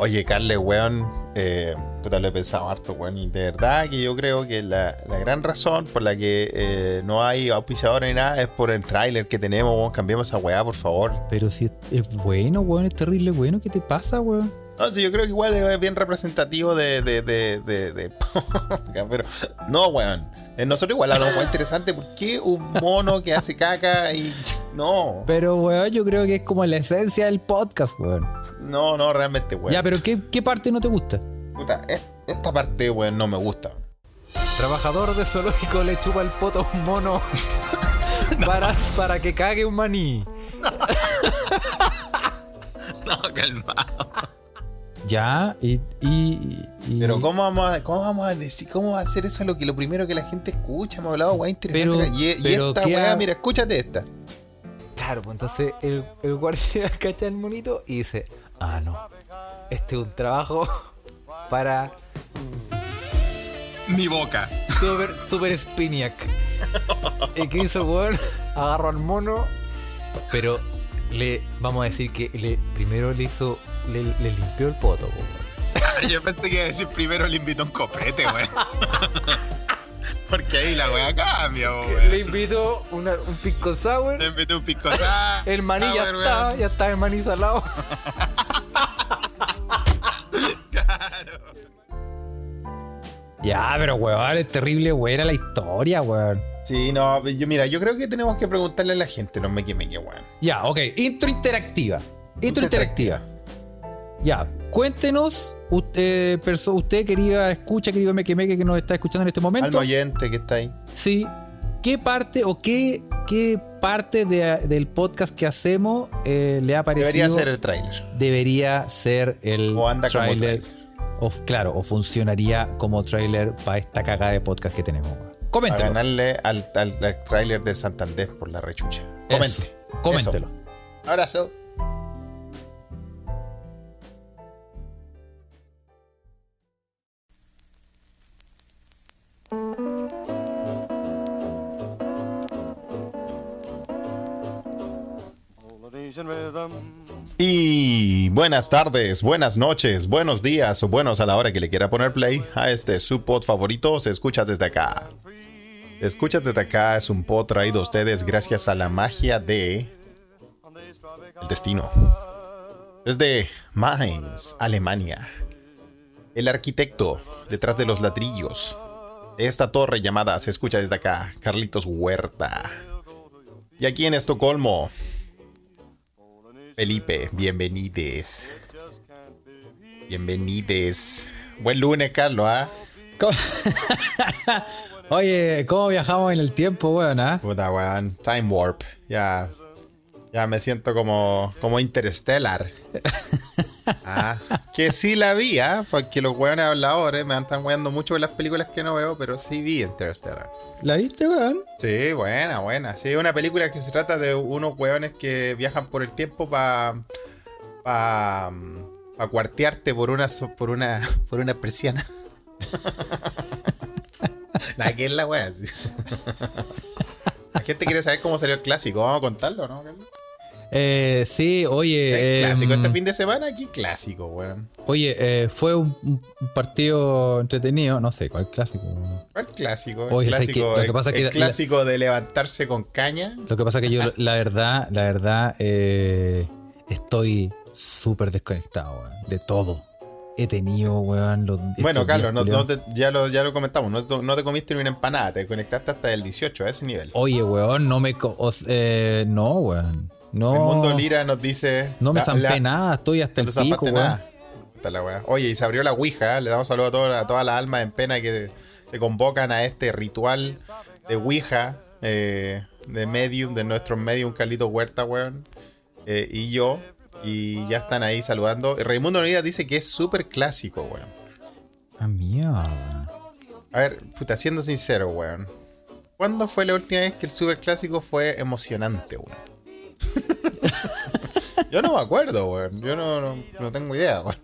Oye, Carle, weón, eh, puta, lo he pensado harto, weón. Y de verdad que yo creo que la, la gran razón por la que eh, no hay auspiciador ni nada es por el tráiler que tenemos, weón. Cambiemos esa weá, por favor. Pero si es, es bueno, weón, es terrible bueno. ¿Qué te pasa, weón? No, sí, yo creo que igual es bien representativo de. de, de, de, de- pero, no, weón. Eh, Nosotros igual hablamos interesante. ¿Por qué un mono que hace caca y. No, Pero, weón, yo creo que es como la esencia del podcast, weón. no, no, realmente, weón. Ya, pero ¿qué, qué parte no te gusta? Puta, es- esta parte, weón, no me gusta. Trabajador de zoológico le chupa el poto a un mono para, para que cague un maní. No, calmado. Ya, y. y, y- Pero ¿cómo vamos, a, ¿cómo vamos a decir, cómo va a hacer eso lo que lo primero que la gente escucha? Hemos hablado, weá, interesante. Pero- y, y pero esta ¿qué weá, ha- mira, escúchate esta. Claro, pues entonces el, el guardia cacha el monito y dice: Ah, no. Este es un trabajo para Mi boca. Super, super Spiniac. ¿Y qué hizo el weón? Agarró al mono, pero le vamos a decir que le, primero le hizo, le, le limpió el poto, po, weón. Yo pensé que iba a decir primero le invitó un copete, weón. Porque ahí la weá cambia, weón. Le invitó una- un pisco sour. Le invitó un pisco sour, El maní ya está, weón. ya está el maní salado. Ya, pero weón, es terrible, weón, la historia, weón. Sí, no, yo, mira, yo creo que tenemos que preguntarle a la gente, no me queme que weón. Ya, ok. Intro interactiva. Intro Intro interactiva. Ya, cuéntenos, usted, usted querida escucha, querido Meque Meque que nos está escuchando en este Al momento. oyente que está ahí. Sí. ¿Qué parte o qué, qué parte de- del podcast que hacemos eh, le ha parecido? Debería ser el tráiler. debería ser el O anda como tráiler. tráiler. O, claro, o funcionaría como trailer para esta cagada de podcast que tenemos. weón. A Coméntelo. ganarle al, al, al tráiler del Santander por la rechucha. Eso, Comente. Coméntelo. Eso. Abrazo. Buenas tardes, buenas noches, buenos días o buenos a la hora que le quiera poner play a este su pod favorito. Se escucha desde acá. Escucha desde acá es un pod traído a ustedes gracias a la magia de el destino. Desde Mainz, Alemania. El arquitecto detrás de los ladrillos de esta torre llamada se escucha desde acá, Carlitos Huerta. Y aquí en Estocolmo, Felipe, bienvenides. Bienvenides. Buen lunes, Carlos, ¿ah? ¿Cómo- Oye, ¿cómo viajamos en el tiempo, weón? ah? Puta, weón. Time Warp. Ya. Ya me siento como, como Interstellar. Ah, que sí la vi, ¿ah? Porque los weones habladores me están weando mucho en las películas que no veo, pero sí vi Interstellar. ¿La viste, weón? Sí, buena, buena. Sí, una película que se trata de unos weones que viajan por el tiempo para. para. para cuartearte por una. por una. por una persiana. Nada, que es la wea. La gente quiere saber cómo salió el clásico. Vamos a contarlo, ¿no? Eh, sí, oye. El clásico em, este fin de semana, aquí clásico, weón. Oye, eh, fue un, partido entretenido. No sé, ¿cuál clásico? weón? ¿Cuál clásico? Oye, el clásico, Lo que pasa que el la- clásico de levantarse con caña. Lo que pasa es que yo, la verdad, la verdad, eh, estoy súper desconectado, weón. De todo. He tenido, weón. Los, Bueno, Carlos, días, no, culiao. no te- ya, lo, ya lo comentamos. No, te- no te comiste ni una empanada. Te conectaste hasta el 18 a ese nivel. Oye, weón, no me. co- o s- eh, no, weón. No. El mundo Lira nos dice. No me zampé nada, estoy hasta No el pico, nada. Puta la wea. Oye, y se abrió la Ouija. Le damos saludo a, todas- a todas las almas en pena que se convocan a este ritual de Ouija. eh, de medium, de nuestro medium Carlito Huerta, weón. eh, y yo. Y ya están ahí saludando. Raimundo Noriega dice que es súper clásico, weón. Ah, mierda. A ver, puta, siendo sincero, weón. ¿Cuándo fue la última vez que el super clásico fue emocionante, weón? yo no me acuerdo, weón. Yo no, no, no tengo idea, weón.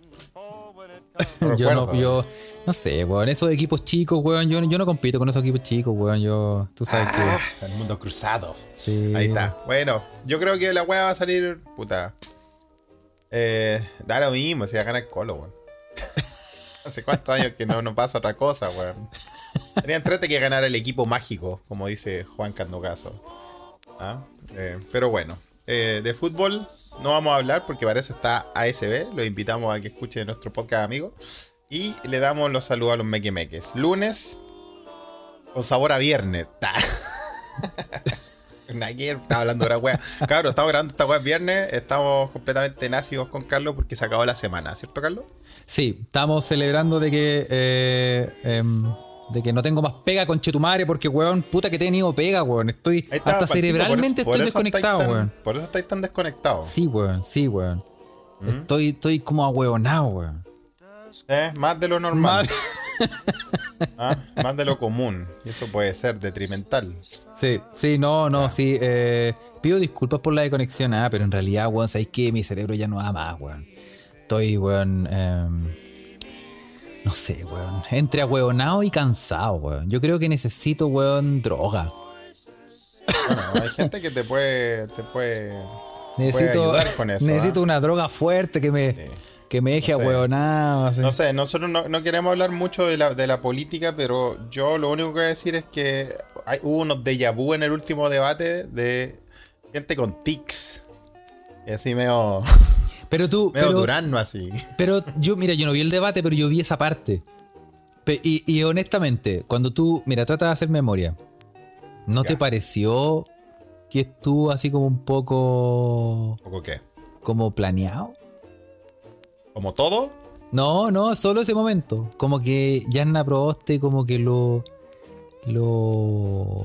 No Yo no, yo. No sé, weón. Esos equipos chicos, weón. Yo, yo no compito con esos equipos chicos, weón. Yo. Tú sabes Ah, el mundo cruzado. que. Sí. Ahí está. Bueno, yo creo que la weá va a salir, puta. Eh, da lo mismo, si va a ganar Colo, weón. Hace cuántos años que no, no pasa otra cosa, weón. Tenía entrete que ganar el equipo mágico, como dice Juan Candocaso. ¿Ah? Eh, pero bueno, eh, de fútbol no vamos a hablar porque para eso está ASB. Los invitamos a que escuchen nuestro podcast, amigos. Y le damos los saludos a los mequemeques. Lunes, con sabor a viernes. Ayer estaba hablando de la wea. Claro, estamos grabando esta wea viernes. Estamos completamente nacidos con Carlos porque se acabó la semana, ¿cierto, Carlos? Sí, estamos celebrando de que. eh, em, de que no tengo más pega con Chetumare porque, weón, puta que he tenido pega, weón. Estoy. Está, hasta Palpito, cerebralmente por eso- por estoy desconectado, tan- weón. Por eso estáis tan desconectados. Sí, weón, sí, weón. ¿Mm? Estoy, estoy como ahueonado, weón. ¿Eh? Más de lo normal. Más- ¿ah? Más de lo común. Y eso puede ser detrimental. Sí, sí, no, no, sí. eh, pido disculpas por la desconexión, ah, pero en realidad, weón, ¿sabéis qué? Mi cerebro ya no da más, weón. Estoy, weón. em, no sé, weón. Entre ahueonado y cansado, weón. Yo creo que necesito, weón, droga. Bueno, hay gente que te puede. Te puede Necesito, ayudar con eso, necesito ¿ah? una droga fuerte que me, que me deje No sé. ahueonado. así. No sé, nosotros no, no queremos hablar mucho de la, de la política, pero yo lo único que voy a decir es que hay, hubo unos déjà vu en el último debate de gente con tics. Y así medio, Pero tú, medio pero, durano así. pero yo, mira, yo no vi el debate, pero yo vi esa parte. Y, y honestamente, cuando tú, mira, trata de hacer memoria, ¿no Ya. te pareció que estuvo así como un poco ¿Poco qué? como planeado? Como todo, No, no, solo ese momento. Como que Yanna Proboste como que lo... Lo...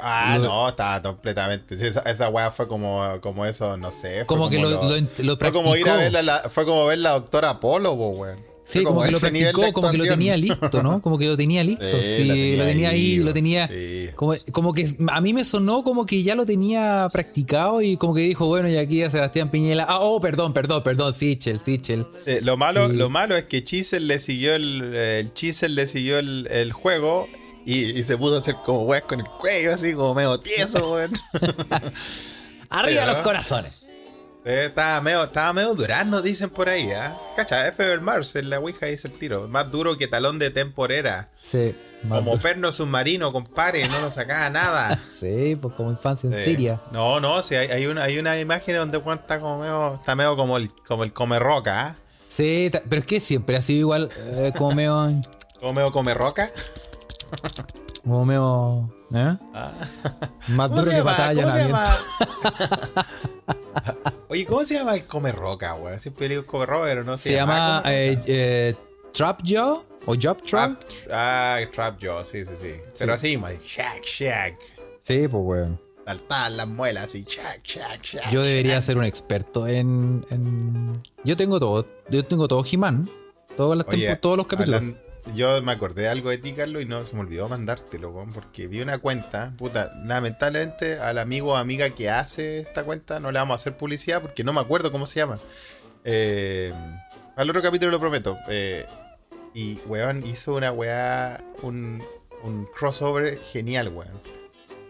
Ah, Lo- no, estaba completamente. esa, esa weá fue como, como eso, no sé. fue Como que lo, lo, ent- lo fue como ir a ver la, la- fue como ver la doctora Apolo, po, weón. Sí, como, que lo practicó, como que lo tenía listo, ¿no? Como que lo tenía listo. Sí, Sí, lo tenía lo tenía ahí, lo tenía. sí. Como, como que a mí me sonó como que ya lo tenía practicado y como que dijo, bueno, y aquí a Sebastián Piñela. Ah, oh, perdón, perdón, perdón, Sichel, Sichel. Eh, lo, malo, Y- lo malo es que Chisel le siguió el, el Chisel le siguió el, el juego y, y se pudo hacer como weas con el cuello, así como medio tieso, weón. Arriba Pero- los corazones. Eh, estaba medio, estaba medio durano, dicen por ahí, ¿ah? Cacha, F Mars en la Ouija dice el tiro. Más duro que talón de temporera. Sí. Como perno submarino, compadre, no nos sacaba nada. Sí, pues como infancia en Eh, Siria. No, no, sí, hay, hay una, hay una imagen donde Juan está como medio, está medio como el, como el come roca, ¿ah? Sí, pero es que siempre ha sido igual, eh, como medio. Como medio come roca. Como medio. ¿eh? Más ¿Cómo duro que llama? patada de ¿Cómo se allanamiento. llama? Oye, ¿cómo se llama el come roca, weón? Siempre digo come roca, pero no se, Se llama come eh, eh, Trap Jaw o Job Trap. Ah, Trap Jaw, sí, sí, sí. Pero así, man, shack, shack. Sí, pues weón. Saltaban las muelas así, shack, shack, shack. Yo debería shack. ser un experto en, en- Yo tengo todo. Yo tengo todo He-Man. Tempo- todos los capítulos. hablan- yo me acordé de algo de ti, Carlos, y no se me olvidó mandártelo, weón, porque vi una cuenta, puta, lamentablemente al amigo o amiga que hace esta cuenta no le vamos a hacer publicidad porque no me acuerdo cómo se llama. Eh, al otro capítulo lo prometo. eh, y, weón, hizo una weá, un, un crossover genial, weón.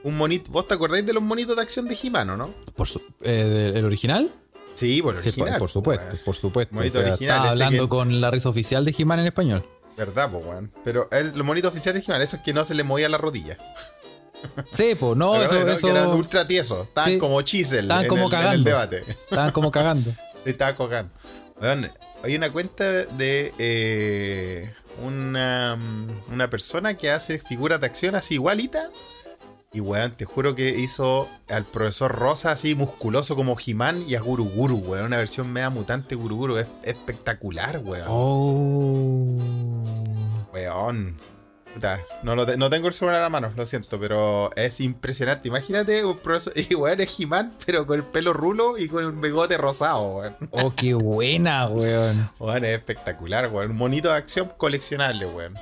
Un monito, ¿vos te acordáis de los monitos de acción de He-Man, o no? Por su- eh, ¿El original? Sí, por el Sí, por, original. por supuesto, weón. por supuesto. O sea, estaba hablando que- con la risa oficial de He-Man en español. ¿Verdad, pues, weón? Pero el, los monitos oficiales de He-Man, esos que no se le movía la rodilla. Sí, pues no, ¿Te eso, eso Que eran ultra tiesos. Estaban Sí. como chisel Estaban en, como el, en el cagando. debate. estaban como cagando. Sí, estaba cagando. Weón, hay una cuenta de eh, una, mm, una persona que hace figuras de acción así igualita. Y weón, te juro que hizo al profesor Rosa así musculoso como He-Man y a Guru Guru, weón. Una versión media mutante Guru Guru. Es espectacular, weón. Oh. Weón. No, lo te- no tengo el celular a la mano, lo siento, pero es impresionante. Imagínate un profesor, y weón, es He-Man, pero con el pelo rulo y con el bigote rosado, weón. Oh, qué buena, weón. Weón, es espectacular, weón. Un monito de acción coleccionable, weón.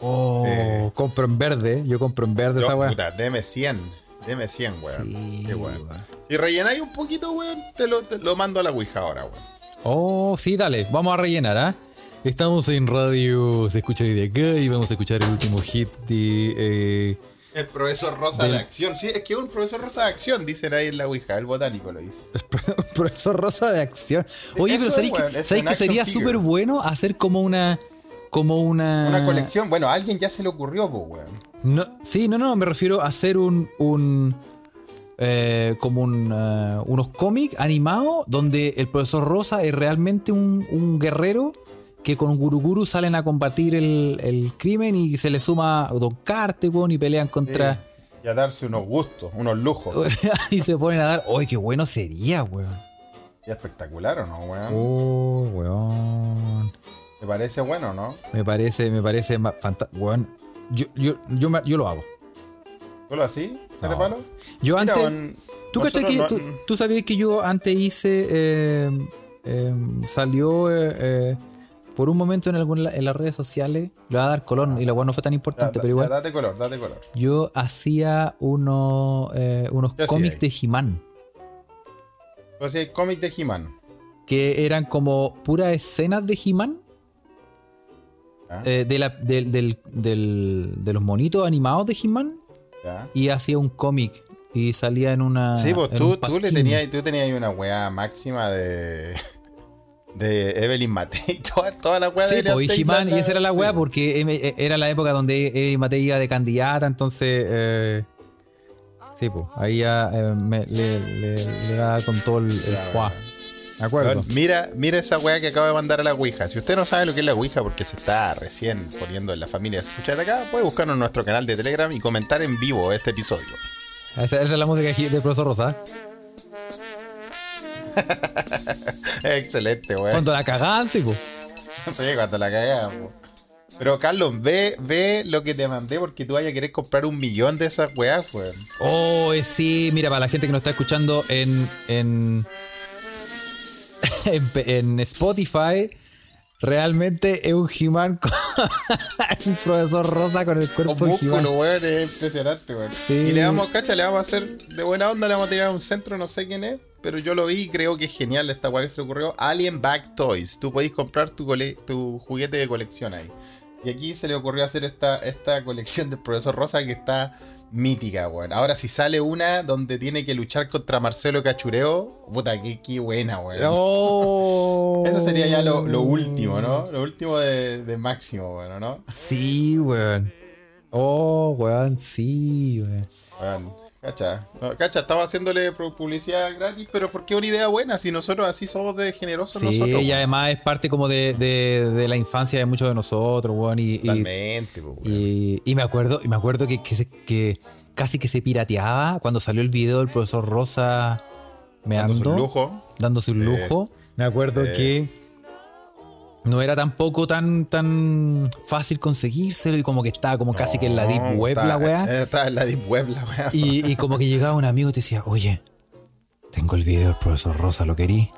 Oh, Eh. compro en verde. Yo compro en verde Yo, esa weá. puta, deme 100. Deme 100, weón. Sí, Qué weón. weón. Si rellenáis un poquito, weón, te lo, te lo mando a la Ouija ahora, weón. Oh, sí, dale, vamos a rellenar, ¿ah? Estamos en radio, se escucha desde acá y vamos a escuchar el último hit de, eh, El profesor Rosa de acción. Sí, es que es un profesor Rosa de acción, dicen ahí en la Ouija. El botánico lo dice. profesor Rosa de acción. Oye, pero ¿sabéis que, que sería súper bueno hacer como una. Como una. Una colección. Bueno, a alguien ya se le ocurrió, pues, weón. No, sí, no, no, me refiero a hacer un. un eh, como un, eh, unos cómics animados donde el profesor Rosa es realmente un, un guerrero que con Guruguru salen a combatir el, crimen y se le suma Don Carte, weón, y pelean contra. Y a darse unos gustos, unos lujos. y se ponen a dar. ¡Uy, qué bueno sería, weón! Y espectacular, ¿o no, weón? Oh, weón. ¿Te parece bueno, no? Me parece, me parece fantástico. Weón, yo, yo, yo, yo, lo hago. ¿Tú lo así? ¿Te palo? Yo antes. ¿Tú, que, tú, sabías que yo antes hice. Eh, eh, salió. Eh, por un momento en, algún, en las redes sociales, le va a dar color y la cual no fue tan importante, pero igual. date color, date color. Yo hacía uno, eh, unos cómics de He-Man. hacía cómics de He-Man. Que eran como puras escenas de He-Man. Ah. Eh, de, la, del, de los monitos animados de He-Man. Y hacía un cómic. Y salía en una. Sí, pues tú, tú, le tenías, tú tenías una weá máxima de de Evelyn Matei, toda, toda la weá sí, de pues, y, y esa era la weá porque e, era la época donde Evelyn Matei iba de candidata, entonces. Eh, sí, pues ahí ya eh, le, le, da con todo el, el ¿De acuerdo? mira, mira esa weá que acaba de mandar a la Ouija. Si usted no sabe lo que es la Ouija porque se está recién poniendo en la familia escuchar acá, puede buscarnos en nuestro canal de Telegram y comentar en vivo este episodio. Esa, es la música de profesor Rosa. Excelente, weón. Cuando la cagaban, sí, pues. Sí, cuando la cagaban, Pero Carlos, ve, ve lo que te mandé porque tú vayas a querer comprar un millón de esas weas, weón. Oh, eh, sí, mira, para la gente que nos está escuchando en, en, en, Spotify, realmente es un He-Man con un profesor Rosa con el cuerpo de He-Man. weón, es impresionante, weón. Y le vamos, cacha, le vamos a hacer de buena onda, le vamos a tirar a un centro, no sé quién es pero yo lo vi y creo que es genial esta weá que se le ocurrió. Alien Back Toys. Tú podéis comprar tu, tu juguete de colección ahí. Y aquí se le ocurrió hacer esta, esta colección del profesor Rosa que está mítica, weón. Ahora, si sale una donde tiene que luchar contra Marcelo Cachureo, puta, qué, buena, weón. Oh. Eso sería ya lo, último, ¿no? Lo último de, máximo, weón, ¿no? Sí, weón. Oh, weón, sí, weón. Weón. Cacha, cacha, estaba haciéndole publicidad gratis, pero ¿por qué una idea buena? Si nosotros así somos de generosos sí, nosotros. y además es parte como de, de, la infancia de muchos de nosotros, weón. Y, Totalmente, y, y, me acuerdo, y me acuerdo que, que, casi que se pirateaba cuando salió el video del profesor Rosa meando. Dando su lujo. Dando su lujo. me acuerdo que no era tampoco tan, tan fácil conseguírselo y como que estaba como casi que en la deep web la weá. Estaba en la deep web la weá. Y, como que llegaba un amigo y te decía, oye, tengo el video del profesor Rosa, ¿lo querí?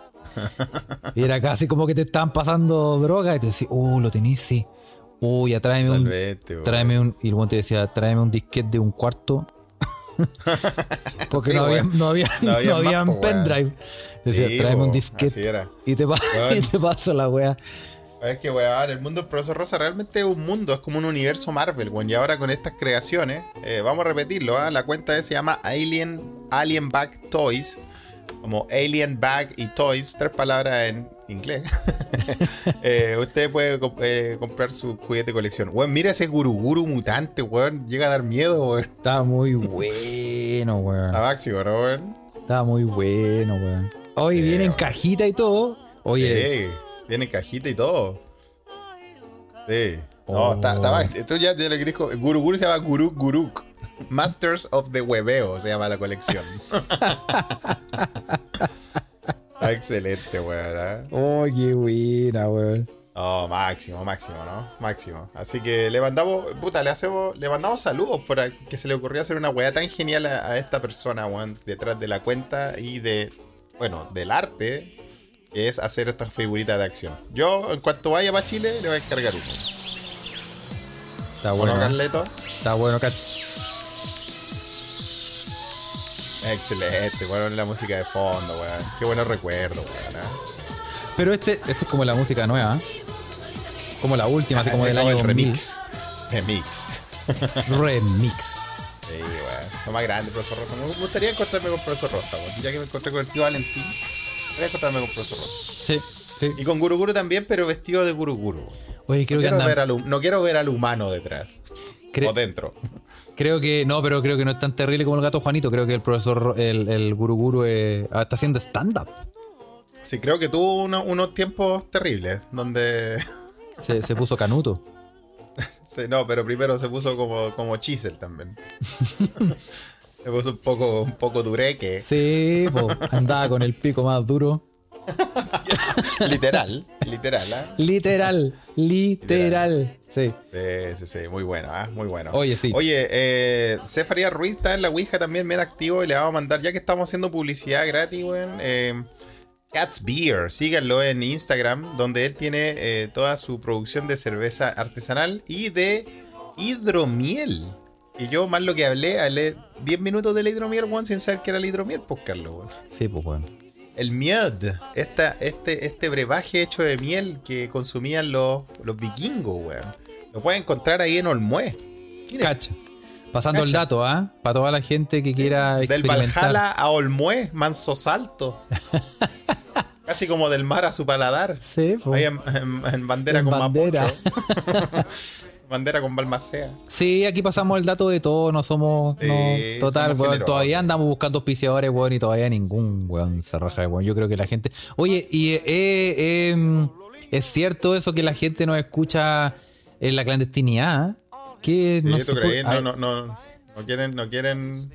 y era casi como que te estaban pasando droga y te decía, uh, lo tenés, sí. Uy, ya tráeme un, tráeme un. Y el te decía, tráeme un disquete de un cuarto. Porque no, había, no, había, no, había, pendrive. Decía, tráeme un disquete. Y te, y te paso la wea. Es que, weón, el mundo del profesor Rosa realmente es un mundo, es como un universo Marvel, weón. Y ahora con estas creaciones, eh, vamos a repetirlo, ¿ah? la cuenta se llama Alien, Alien Bag Toys, como Alien Bag y Toys, tres palabras en inglés. eh, usted puede eh, comprar su juguete de colección. Weón, mira ese guruguru mutante, weón, llega a dar miedo, weón. Está muy bueno, weón. A máximo, ¿no, weón? Está muy bueno, weón. Hoy viene en cajita y todo. Oye. Viene en cajita y todo. Sí. No, está, está, oh. esto ya tiene el Guru Guru se llama Guru Guruk. Masters of the Webeo se llama la colección. está excelente, weón. ¿eh? Oh, qué buena, weón. Oh, máximo, máximo, ¿no? Máximo. Así que le mandamos, puta, le hacemos, le mandamos saludos por que se le ocurrió hacer una weá tan genial a, a esta persona, weón, detrás de la cuenta y de, bueno, del arte es hacer estas figuritas de acción. Yo, en cuanto vaya para Chile, le voy a encargar uno. Está bueno, Carleto. Está bueno, cacho. Excelente, bueno la música de fondo, weón. Qué buenos recuerdos, weón. ¿eh? Pero este, este es como la música nueva, ¿eh? Como la última, así como del año remix. Remix. Remix. lo más grande, profesor Rosa. Me gustaría encontrarme con profesor Rosa, weón. Ya que me encontré con el tío Valentín, voy a encontrarme con profesor Rosa. Sí, sí. Y con Guruguru también, pero vestido de Guruguru. Oye, creo No que quiero, ver al, no quiero ver al humano detrás. cre- O dentro. creo que no, pero creo que no es tan terrible como el gato Juanito. Creo que el profesor, el, el Guru Guru eh, está haciendo stand-up. Sí, creo que tuvo uno- unos tiempos terribles, donde... Se, se puso canuto. Sí, no, pero primero se puso como, como chisel también. puso un poco, un poco dureque. Sí, po, andaba con el pico más duro. literal, literal, ¿ah? Literal, literal. Sí. Sí, sí, sí, muy bueno, ¿ah? Muy bueno. Oye, sí. Oye, eh, C. Faría Ruiz está en la Ouija también, medio activo y le vamos a mandar, ya que estamos haciendo publicidad gratis, weón. Eh, Cat's Beer, síganlo en Instagram, donde él tiene eh, toda su producción de cerveza artesanal y de hidromiel. Y yo, más lo que hablé, hablé 10 minutos de la hidromiel, weón, sin saber que era la hidromiel, pues, Carlos, weón. Sí, pues bueno. El miel, esta, este, este brebaje hecho de miel que consumían los, los vikingos, weón. Lo pueden encontrar ahí en Olmué. Cacha. Pasando el dato, ¿ah? Para toda la gente que quiera Del experimentar. Valhalla a Olmué, manso salto. Casi como del mar a su paladar. Sí, po. Ahí en, en- en bandera En con bandera. Bandera con Balmacea. Sí, aquí pasamos el dato de todo, no somos. Sí, no, total, somos weón. Todavía andamos buscando auspiciadores, weón, y todavía ningún weón se raja de weón. Yo creo que la gente. Oye, y eh, eh, es cierto eso que la gente nos escucha en la clandestinidad. Que Sí, no por- No, no, no, no quieren, no quieren.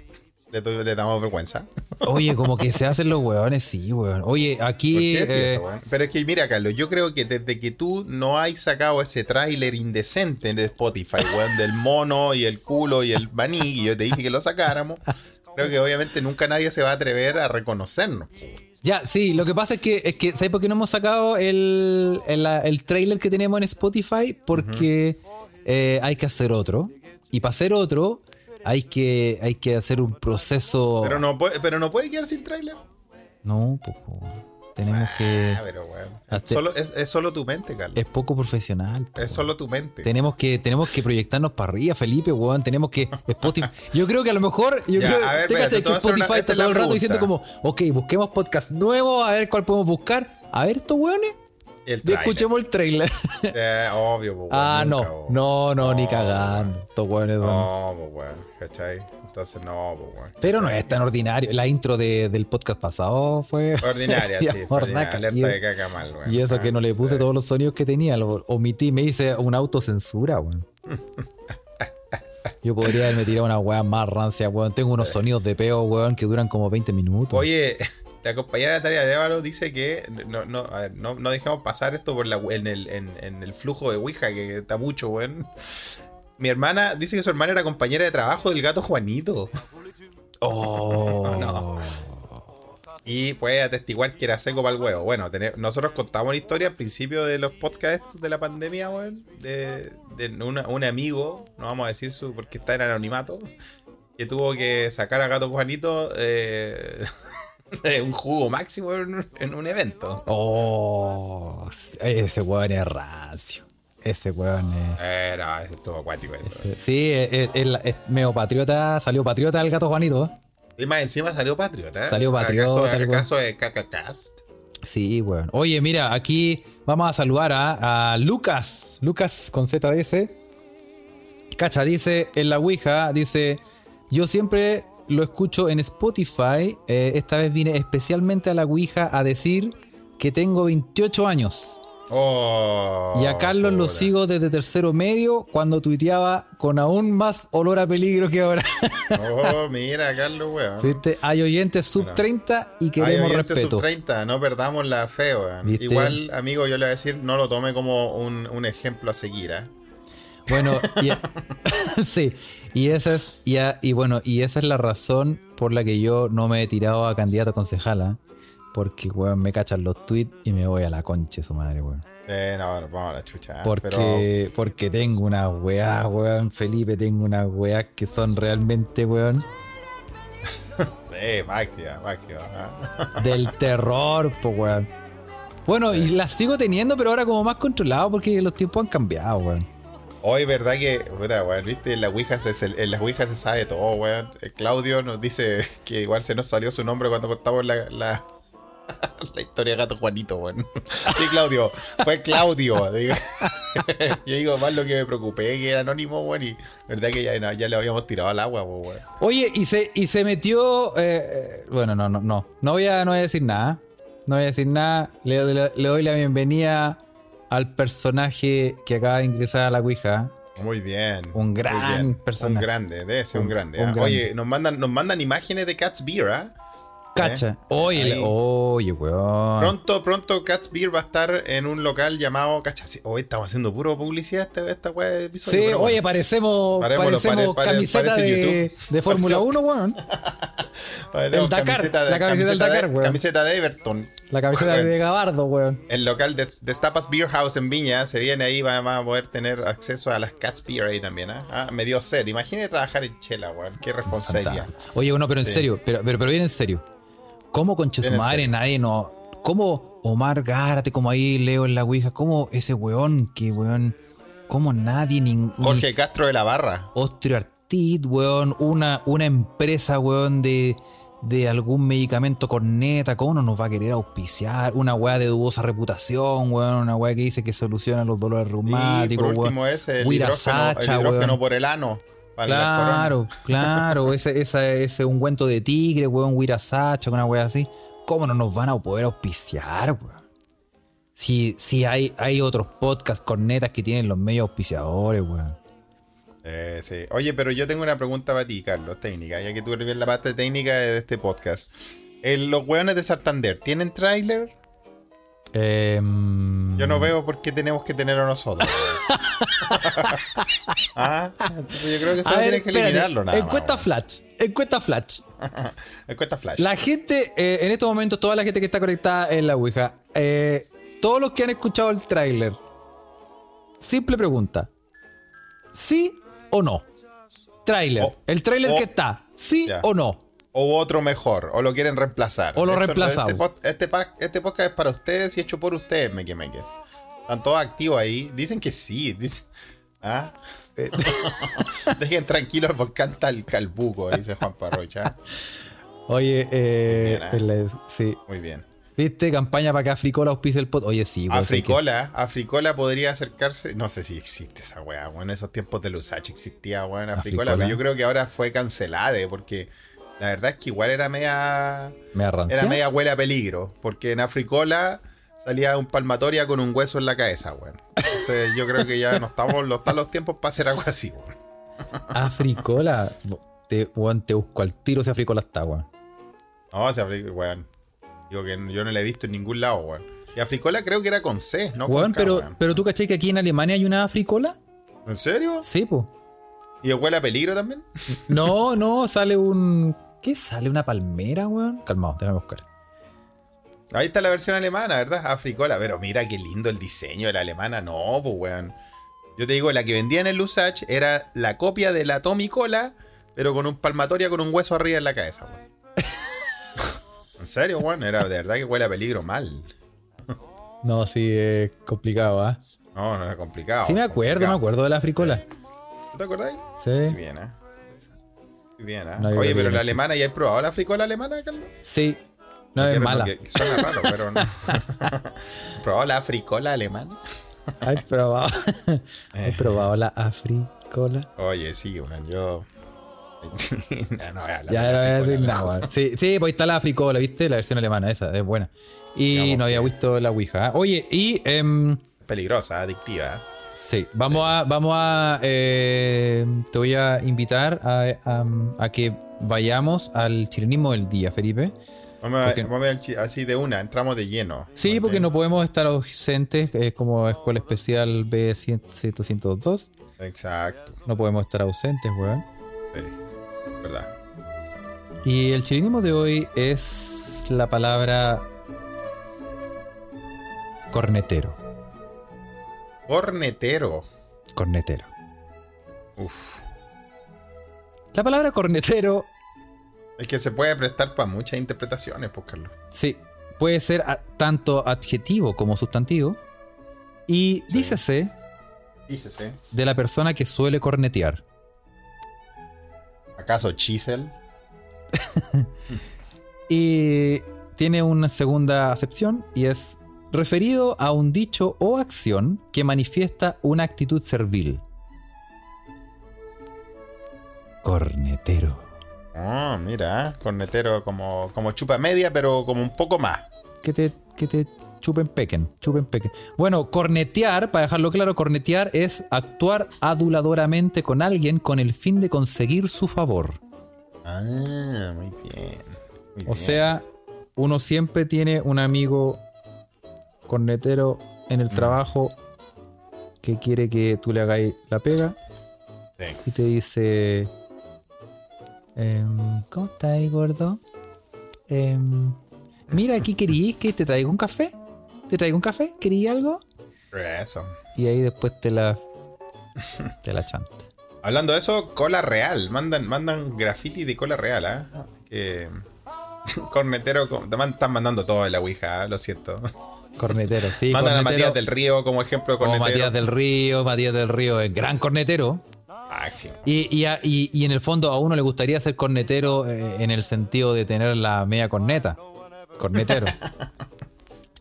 Le, doy- le damos vergüenza. Oye, como que se hacen los weones, sí, weón. Oye, ¿Por aquí. qué eh, eso, weón? Pero es que mira, Carlos, yo creo que desde que tú no hay sacado ese tráiler indecente de Spotify, weón, del mono y el culo y el maní, y yo te dije que lo sacáramos, creo que obviamente nunca nadie se va a atrever a reconocernos. Ya, sí, lo que pasa es que, es que ¿sabes por qué no hemos sacado el, el, el trailer que tenemos en Spotify? Porque eh, hay que hacer otro. Y para hacer otro, hay que, hay que hacer un proceso. Pero no puede, pero no puede quedar sin tráiler. No, po, po. tenemos que. Ah, pero. Hazte- Solo, es, es solo tu mente, Carlos. Es poco profesional. Es solo tu mente. Tenemos que, tenemos que proyectarnos para arriba, Felipe, weón. Tenemos que. Spotify. Yo creo que a lo mejor. Yo Ya, creo a ver, ¿te espérate, que una- Spotify esta está todo el rato diciendo como, ok, busquemos podcast nuevo, a ver cuál podemos buscar. A ver estos weones. El escuchemos el trailer. Eh, obvio, pues, ah, nunca, no. No, no, ni cagando. Estos son- No, pues, weón. ¿Cachai? Entonces, no, pues, weón. Pero no es tan ordinario. La intro de- del podcast pasado fue. Ordinaria, sí. ordinaria. Alerta Y- de caca mal, weón. Y eso Ah, que no le puse sí. todos los sonidos que tenía, lo omití, me hice una autocensura, weón. Yo podría haberme tirado una weá más rancia, weón. Tengo unos sonidos de peo, weón, que duran como 20 minutos. Oye, la compañera Natalia Arevalo dice que no, no, a ver, no, no dejemos pasar esto por la, en, el, en, en el flujo de Ouija, que está mucho, weón. Mi hermana dice que su hermana era compañera de trabajo del gato Juanito. Oh, No. Y puede atestiguar que era seco para el huevo. Bueno, tene- nosotros contamos la historia al principio de los podcasts de la pandemia, weón. De, de una- un amigo, no vamos a decir su porque está en anonimato, que tuvo que sacar a Gato Juanito eh, de un jugo máximo en, un- en un evento. Oh, ese weón es rancio. Ese weón es. Eh, no, estuvo acuático eso. Sí, es, es- es es medio patriota. Salió patriota el gato Juanito. ¿eh? Y más encima salió Patriota. ¿eh? Salió Patriota, ¿Acaso, el acaso de CacaCast? Sí, weón. Oye, mira, aquí vamos a saludar a, a Lucas. Lucas con ZS. Cacha, dice en la Ouija, dice, yo siempre lo escucho en Spotify. eh, esta vez vine especialmente a la Ouija a decir que tengo 28 años. Oh, Y a Carlos lo sigo desde tercero medio cuando tuiteaba con aún más olor a peligro que ahora. Oh, mira, Carlos, weón. ¿Viste? Hay oyentes sub Bueno. 30 y Hay queremos oyentes respeto. sub 30, no perdamos la fe, weón. ¿Viste? Igual, amigo, yo le voy a decir, no lo tome como un, un ejemplo a seguir, ¿ah? Bueno, y, sí, y esa es, y, a- y bueno, y esa es la razón por la que yo no me he tirado a candidato a concejala. Porque, weón, me cachan los tweets y me voy a la concha su madre, weón. Eh, no, vamos a la chucha. ¿ah? Porque, porque tengo unas weas, weón, Felipe, tengo unas weas que son realmente, weón, eh, máxima, máxima. ¿ah? del terror, pues, weón. Bueno, y las sigo teniendo, pero ahora como más controlado porque los tiempos han cambiado, weón. Hoy, verdad que, puta, weón, viste, en Ouija se, en las Ouija se sabe todo, weón. Claudio nos dice que igual se nos salió su nombre cuando contamos la, la, la historia de Gato Juanito, weón. Sí, Claudio, fue Claudio. digo. Yo digo, más lo que me preocupé, que era anónimo, weón, y verdad que ya, ya le habíamos tirado al agua, weón. Oye, y se, y se metió. eh, eh, bueno, no, no, no. No voy, a, no voy a decir nada. No voy a decir nada. Le, le- le doy la bienvenida al personaje que acaba de ingresar a la Ouija. Muy bien. Un gran bien. personaje. Un grande, debe ser un, Un- grande. un ah. grande. Oye, nos mandan, nos mandan imágenes de Cat's Beer, ¿ah? Cacha. Eh, Oye, le- ahí. oye, weón. Pronto, pronto Cat's Beer va a estar en un local llamado Cacha. Hoy estamos haciendo puro publicidad esta, esta wea de episodio. Sí, pero oye, parecemos, parecemos pare- pare- camiseta de, de Fórmula Parece- 1, weón. El Dakar, camiseta la camiseta del Dakar, de, weón. Camiseta de Everton. La Weón. de Gabardo, weón. El local de, de Stapas Beer House en Viña se viene ahí, va, va a poder tener acceso a las Cat's Beer ahí también. ¿ah? Ah, me dio sed. Imagínate trabajar en Chela, weón. Qué responsabilidad. Oye, no, pero en Sí. serio, pero, pero, pero bien en serio. ¿Cómo conche su madre nadie no. ¿Cómo Omar Gárate, como ahí leo en la Ouija, cómo ese weón, que weón. ¿Cómo nadie, ni. ni Jorge Castro de la Barra. Osteoartritis, weón, una, una empresa, weón, de, de algún medicamento corneta, ¿cómo no nos va a querer auspiciar? Una weá de dudosa reputación, weón, una weá que dice que soluciona los dolores Y reumáticos, por último weón. ese, el hidrógeno, el Sacha, hidrógeno weón. por el ano. Claro, claro, ese, ese, ese ungüento de tigre, weón, Huira Sacha, una weá así. ¿Cómo no nos van a poder auspiciar, weón? Si, si hay, hay otros podcasts cornetas que tienen los medios auspiciadores, weón. Eh, sí. Oye, pero yo tengo una pregunta para ti, Carlos, técnica, ya que tú eres la parte técnica de este podcast. Los hueones de Santander, ¿tienen tráiler? Em, Yo no veo por qué tenemos que tenerlo nosotros. ah, entonces yo creo que ver, tienes que eliminarlo nada encuesta más. Flash, encuesta Flash. Encuesta flash. La gente, eh, en estos momentos, toda la gente que está conectada en la Ouija, eh, todos los que han escuchado el tráiler, simple pregunta: ¿sí o no? Tráiler, O- el tráiler o- que está, ¿sí Ya. o no? O otro mejor, o lo quieren reemplazar. O lo Esto- reemplazamos. Este, este, este podcast es para ustedes y hecho por ustedes, meque meques. Están todos activos ahí. Dicen que sí. dicen- ¿Ah? Eh, Dejen tranquilo el volcán tal calbuco, dice Juan Parrocha. Oye, eh, Bien, el- sí. Muy bien. ¿Viste? Campaña para que Africola auspice el pod. Oye, sí, que- Africola, Africola podría acercarse. No sé si existe esa weá, bueno, en esos tiempos de Lusach existía, weón, Africola, Africola. pero yo creo que ahora fue cancelada, eh, porque la verdad es que igual era media. Me arrancé. Era media huele a peligro, porque en Africola salía un palmatoria con un hueso en la cabeza, weón. Entonces yo creo que ya no estamos, no están los tiempos para hacer algo así, weón. Africola. Te, weón, te busco al tiro si Africola está, weón. No, o sea, Afri- weón. Digo que yo no la he visto en ningún lado, weón. Y Africola creo que era con C, ¿no? Weón, pero, weón. pero tú cachai que aquí en Alemania hay una Africola? ¿En serio? Sí, pues. ¿Y huele a peligro también? No, no, sale un. ¿Qué sale? ¿Una palmera, weón? Calmado, déjame buscar. Ahí está la versión alemana, ¿verdad? Africola. Pero mira qué lindo el diseño de la alemana. No, pues, weón. Yo te digo, la que vendía en el Lusach era la copia de la Tomicola, pero con un palmatoria con un hueso arriba en la cabeza, weón. en serio, weón. Era de verdad que huele a peligro mal. No, sí, es complicado, ¿ah? No, no era complicado. sí, me acuerdo, complicado. me acuerdo de la Africola. ¿Tú te acordáis? Sí. Muy bien, ¿eh? Muy bien, ¿eh? No, Oye, pero la alemana, ¿ya has probado la Africola alemana, Carlos? Sí. No es mala. que- suena raro, pero no. ¿Probado la Africola alemana? Hay probado. Eh. Hay probado la Africola. Oye, sí, weón, yo. no, Ya de no voy a la decir nada. Sí, sí, pues está la Africola, ¿viste? La versión alemana, esa, es buena. Y Digamos no había visto la Ouija. ¿ah? Oye, y. em, Peligrosa, adictiva. ¿eh? Sí, vamos a, vamos a, eh, te voy a invitar a, a- a que vayamos al chilenismo del día, Felipe. Vamos, a, Porque- vamos a chi- así de una, entramos de lleno. Sí, porque no podemos estar ausentes, es como Escuela Especial B102, Exacto, no podemos estar ausentes, weón. sí, verdad. Y el chilenismo de hoy es la palabra cornetero, Cornetero. cornetero. Uf. La palabra cornetero Es que se puede prestar para muchas interpretaciones, pues, Carlos. Sí, puede ser a- tanto adjetivo como sustantivo. Y dícese Dícese. de la persona que suele cornetear. ¿Acaso Chisel? Y tiene una segunda acepción y es referido a un dicho o acción que manifiesta una actitud servil. Cornetero. Ah, mira, cornetero como, como chupa media, pero como un poco más. Que te, que te chupen pequen, chupen pequen. Bueno, cornetear, para dejarlo claro, cornetear es actuar aduladoramente con alguien con el fin de conseguir su favor. Ah, muy bien. muy O bien. sea, uno siempre tiene un amigo cornetero en el trabajo que quiere que tú le hagáis la pega Sí. y te dice: em, ¿Cómo estás, gordo? Em, mira, aquí querís que te traiga un café. ¿Te traigo un café? ¿Querí algo? Eso. Y ahí después te la. te la chanta. Hablando de eso, cola real. Mandan, mandan graffiti de cola real, ¿ah? Que. Cornetero, están mandando todo de la Ouija, ¿ah? lo siento. Cornetero, sí. Mandan a Matías del Río como ejemplo de como. Matías del Río. Matías del Río es gran cornetero. Máximo. Y, y, a- y- y en el fondo a uno le gustaría ser cornetero eh, en el sentido de tener la media corneta. Cornetero.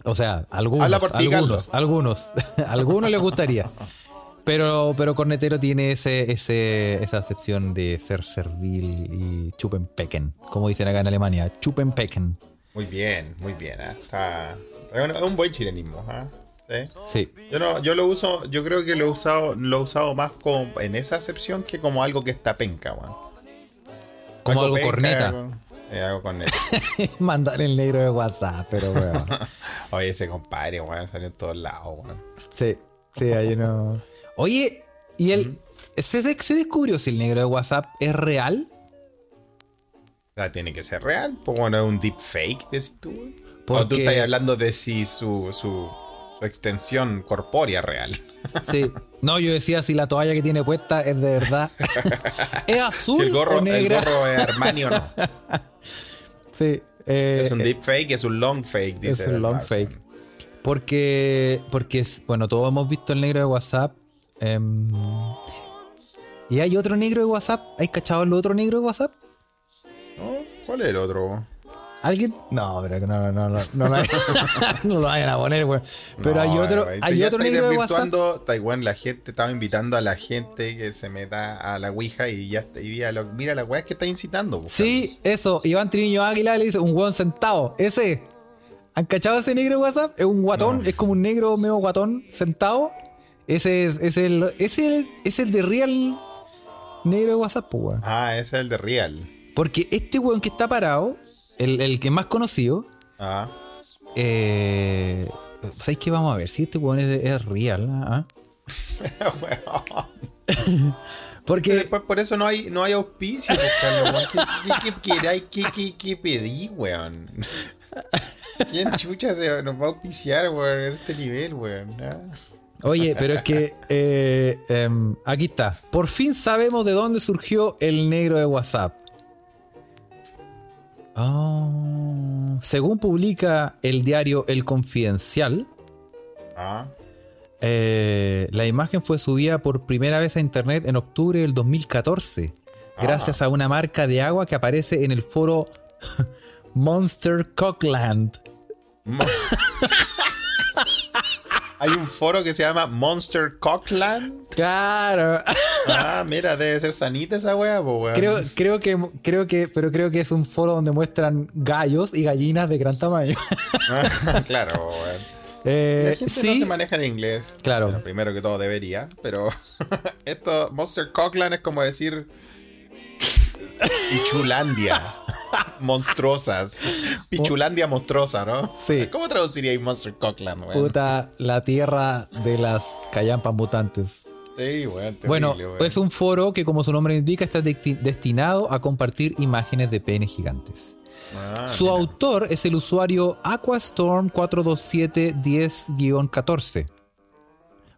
O sea, algunos, ti, algunos, algunos, algunos les gustaría. Pero, pero cornetero tiene ese, ese, esa acepción de ser servil y chupenpecken, como dicen acá en Alemania, chupenpecken. Muy bien, muy bien. ¿ah? Está, es un- buen chilenismo. ¿ah? ¿Sí? Sí, Yo no, yo lo uso, yo creo que lo he usado, lo he usado más como en esa acepción que como algo que está penca, weón. como algo penca, corneta. Algo- eh, algo corneta. Mandar el negro de WhatsApp, pero bueno. Oye, ese compadre, weón, salió en todos lados, weón. Sí, sí, ahí no. Oye, ¿y el. ¿se, se descubrió si el negro de WhatsApp es real? O sea, tiene que ser real. Pues bueno, es un deepfake, decís tú. weón. O tú Porque- estás hablando de si su, su, su extensión corpórea es real. Sí. No, yo decía si la toalla que tiene puesta es de verdad. ¿Es azul Si el gorro, o el negra? gorro es Armani o no. Sí. eh, Es un eh, deepfake, es un long fake, dice. es un long fake. Porque, porque, bueno, todos hemos visto el negro de WhatsApp. em, y hay otro negro de WhatsApp. ¿Hay cachado el otro negro de WhatsApp? ¿No? ¿Cuál es el otro? ¿Alguien? No, pero no, no, no, no, no, lo- no lo vayan a poner, güey. Pero No, hay otro, hay ya otro negro de WhatsApp. Taiwán, la gente estaba invitando a la gente que se meta a la Ouija y ya y mira, lo- mira la weá que está incitando. pues, Sí, eso. Iván Triviño Águila le dice un hueón sentado. Ese. ¿Han cachado ese negro de WhatsApp? Es un guatón, es como un negro medio guatón sentado. Ese es, es el, ese es el de real negro de WhatsApp, pues, weón. Ah, ese es el de Real. Porque este weón que está parado, el, el que más conocido, Ah. eh, ¿sabéis qué? Vamos a ver si este weón es, real. ¿ah? Porque Después por eso no hay, no hay auspicio, pues. ¿Qué, qué, qué? ¿Qué, pedí, weón? ¿Quién chucha se nos va a auspiciar, weón, a este nivel, weón? Ah. Oye, pero es que eh, em, aquí está. Por fin sabemos de dónde surgió el negro de WhatsApp. Ah, según publica el diario El Confidencial, Ah. eh, la imagen fue subida por primera vez a internet en octubre del 2014, gracias a una marca de agua que aparece en el foro Monster Cockland. Mo- Hay un foro que se llama Monster Cockland. Claro. Ah, mira, debe ser sanita esa weá, po, weón. Creo, creo que, creo que, pero creo que es un foro donde muestran gallos y gallinas de gran tamaño. Ah, claro, weón. Eh, La gente sí, no se maneja en inglés. Claro. Bueno, primero que todo debería, pero esto, Monster Cockland es como decir Pichulandia. Monstruosas. Pichulandia monstruosa, ¿no? Sí. ¿Cómo traduciríais Monster Cockland, weón? puta, la tierra de las callampas mutantes. Sí, weón, terrible, Bueno, weón. es un foro que, como su nombre indica, está desti- destinado a compartir imágenes de penes gigantes. Ah, Su mira. autor es el usuario Aquastorm42710-14,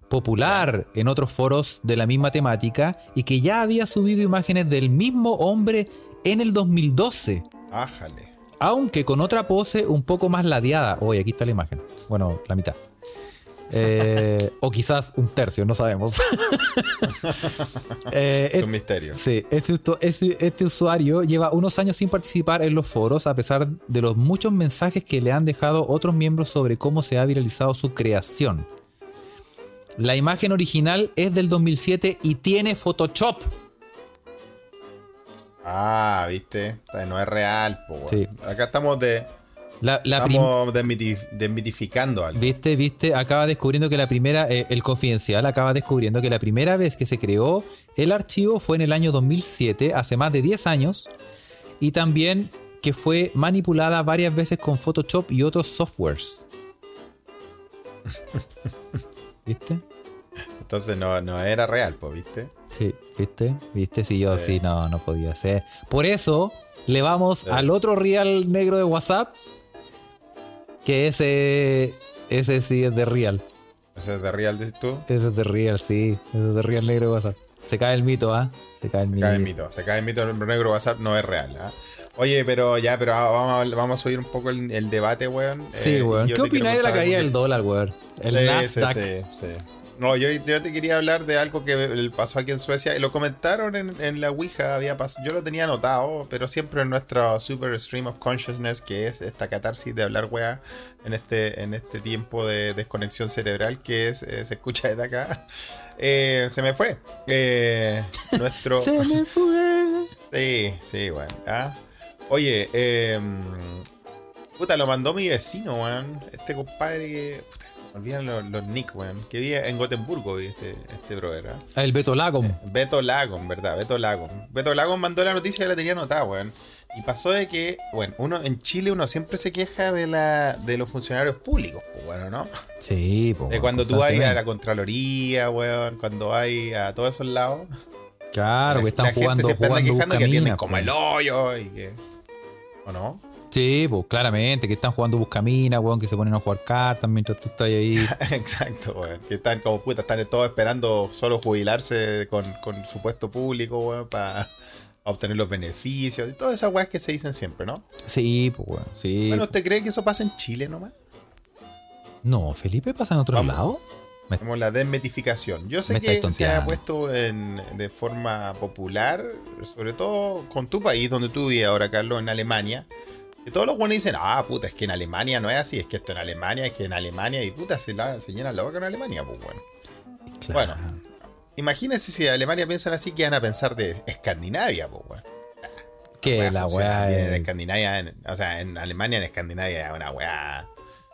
popular en otros foros de la misma temática y que ya había subido imágenes del mismo hombre en el 2012, Ájale. aunque con otra pose un poco más ladeada. Oye, aquí está la imagen. Bueno, la mitad. Eh, o quizás un tercio, no sabemos. Eh, Es un misterio. Sí, este, este- este usuario lleva unos años sin participar en los foros a pesar de los muchos mensajes que le han dejado otros miembros sobre cómo se ha viralizado su creación. La imagen original es del 2007 y tiene Photoshop. Ah, viste. No es real, po. Sí. Acá estamos de. La, la prim- estamos desmitif- desmitificando algo. Viste, viste, acaba descubriendo que la primera, eh, el confidencial acaba descubriendo que la primera vez que se creó el archivo fue en el año 2007, hace más de 10 años, y también que fue manipulada varias veces con Photoshop y otros softwares. ¿Viste? Entonces no, no era real, pues, ¿viste? Sí, ¿viste? ¿Viste? Si yo sí, no, no podía ser. Por eso le vamos al otro real negro de WhatsApp, que ese, ese sí es de real. Ese es de real, dices tú. Ese es de real, sí. Ese es de real negro de WhatsApp. Se cae el mito, ¿ah? Se cae el Se mito. cae el mito. Se cae el mito. Negro WhatsApp no es real, ¿ah? Oye, pero ya, pero ah, vamos a, vamos a subir un poco el, el debate, weón. Sí, Eh, weón. ¿Qué opináis de la caída del dólar, weón? El Sí, Nasdaq. Sí, sí, sí. No, yo, yo te quería hablar de algo que pasó aquí en Suecia. Y lo comentaron en, en la Ouija. Había yo lo tenía anotado, pero siempre en nuestro super stream of consciousness, que es esta catarsis de hablar weá en este, en este tiempo de desconexión cerebral que es, eh, se escucha desde acá. Eh, se me fue. Eh, nuestro. Se me fue. Sí, sí, weón. Ah. Oye, eh, puta, lo mandó mi vecino, weón. Este compadre que. Puta, olvidan los, los nick, weón. Que vive en Gotemburgo, vi este, este brother. ¿ah? Ah, El Beto Lagom. Beto Lagon, ¿verdad? Beto Lagon. Beto Lagon mandó la noticia y la tenía anotada, weón. Y pasó de que, bueno, uno en Chile uno siempre se queja de la de los funcionarios públicos, pues bueno, ¿no? Sí, po, De cuando tú vas a la Contraloría, weón, cuando vas a todos esos lados. Claro, que están la gente jugando, siempre anda jugando quejando que atienden como po. el hoyo y que. ¿O no? Sí, pues claramente, que están jugando buscaminas, weón, que se ponen a jugar cartas mientras tú estás ahí. Exacto, weón. Que están como puta, están todos esperando solo jubilarse con, con su puesto público, weón, para obtener los beneficios y todas esas weas que se dicen siempre, ¿no? Sí, pues weón, sí. Bueno, ¿usted cree que eso pasa en Chile nomás? No, Felipe pasa en otro Vamos. lado. Como la desmetificación. Yo sé que se ha puesto en- de forma popular, sobre todo con tu país, donde tú vives ahora, Carlos, en Alemania. Que todos los buenos dicen, ah, puta, es que en Alemania no es así, es que esto en Alemania, es que en Alemania, y puta, se, la, se llenan la boca en Alemania, pues bueno. Claro. Bueno, imagínense si de Alemania piensan así, que van a pensar de Escandinavia, pues bueno. que la weá. En Escandinavia, en- o sea, en Alemania, en Escandinavia, es una weá.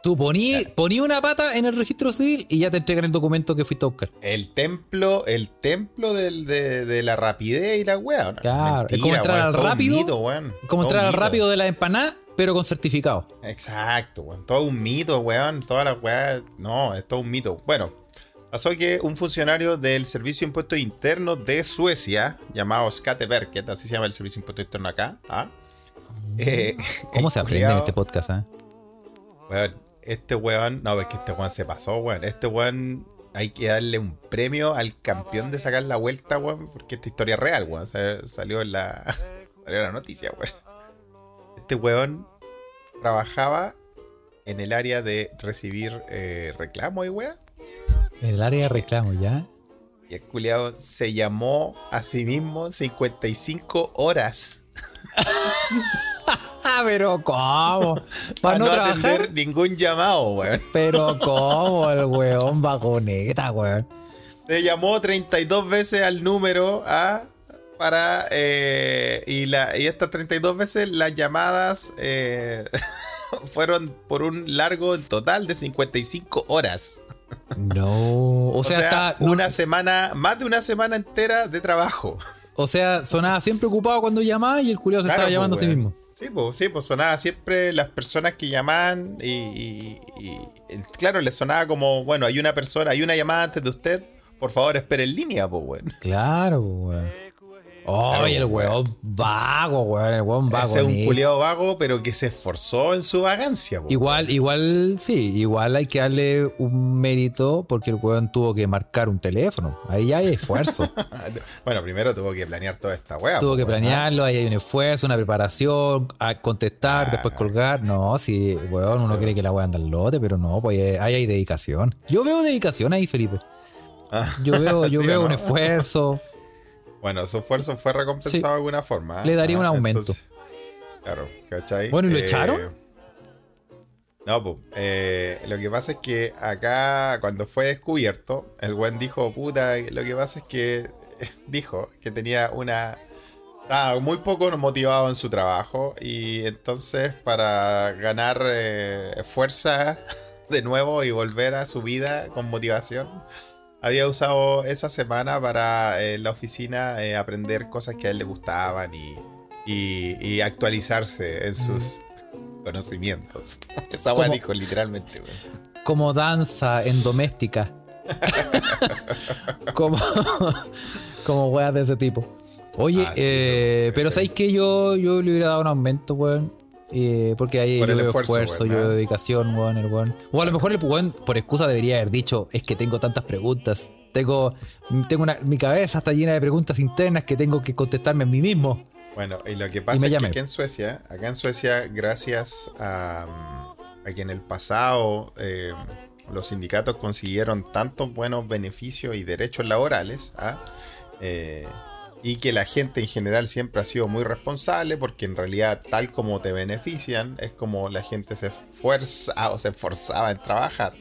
Tú poní, poní una pata en el registro civil y ya te entregan el documento que fuiste a buscar. El templo, el templo del- de, de la rapidez y la weá. ¿no? Claro, es como entrar weón, al rápido, mito, weón. Como entrar al rápido de la empanada, pero con certificado. Exacto, weón. Todo un mito, weón. Todas las weas. No, es todo un mito. Bueno, pasó que un funcionario del Servicio de Impuestos Internos de Suecia, llamado Skatteverket, así se llama el Servicio de Impuestos Internos acá. ¿ah? Eh, ¿Cómo se aprende en este podcast, ah? Weón, este weón, no, es que este weón se pasó, weón. Este weón hay que darle un premio al campeón de sacar la vuelta, weón, porque esta historia es real, weón. Sa- Salió en la, salió en la noticia, weón. Este weón trabajaba en el área de recibir eh, reclamos y weón. En el área de reclamo, ¿ya? Y el culiao se llamó a sí mismo 55 horas pero ¿cómo? Para no, no trabajar. ningún llamado, weón. Pero ¿cómo? El weón vagoneta, weón. Se llamó 32 veces al número A para. eh, y, la, y estas 32 veces las llamadas eh, fueron por un largo total de 55 horas. No. O, O sea, no- una semana, más de una semana entera de trabajo. o sea, sonaba siempre ocupado cuando llamaba y el culiao se Claro, estaba pues, llamando a sí weón. mismo. Sí, pues, sí, pues sonaba siempre las personas que llamaban y, y- claro, les sonaba como, bueno, hay una persona, hay una llamada antes de usted, por favor espere en línea, pues, weón. Claro, weón. Oye, el weón vago, weón, el weón vago. Ese es un culiado vago, pero que se esforzó en su vagancia. po. Igual, igual, sí, igual hay que darle un mérito porque el weón tuvo que marcar un teléfono. Ahí ya hay esfuerzo. bueno, primero tuvo que planear toda esta weá. tuvo que weón, planearlo, ahí hay un esfuerzo, una preparación, a contestar, después colgar. No, sí, weón, uno cree que la weá anda al lote, pero no, pues ahí hay dedicación. Yo veo dedicación ahí, Felipe. Ah. Yo veo, yo ¿Sí o veo no? un esfuerzo. Bueno, su esfuerzo fue recompensado Sí. de alguna forma. ¿eh? Le daría Ah, un aumento. entonces, claro, ¿cachai? Bueno, ¿y lo Eh, echaron? No, pues, eh, lo que pasa es que acá, cuando fue descubierto, el buen dijo, puta, lo que pasa es que dijo que tenía una... Estaba muy poco motivado en su trabajo y entonces para ganar eh, fuerza de nuevo y volver a su vida con motivación, había usado esa semana para eh, la oficina eh, aprender cosas que a él le gustaban y, y- y actualizarse en sus conocimientos. Esa Como- dijo literalmente, weón. como danza en doméstica. como, como weas de ese tipo. Oye, Ah, sí, eh, pero- pero ¿sabéis que yo, yo le hubiera dado un aumento, weón? Eh, porque ahí Por yo veo esfuerzo, esfuerzo, weón, yo veo dedicación, weón, el weón. O a lo mejor el weón, por excusa, debería haber dicho, es que tengo tantas preguntas. Tengo, tengo una, mi cabeza está llena de preguntas internas que tengo que contestarme a mí mismo. Bueno, y lo que pasa es que aquí en Suecia, acá en Suecia, gracias a, a que en el pasado eh, los sindicatos consiguieron tantos buenos beneficios y derechos laborales, ¿ah? Eh, y que la gente en general siempre ha sido muy responsable, porque en realidad tal como te benefician, es como la gente se esfuerza o se esforzaba en trabajar.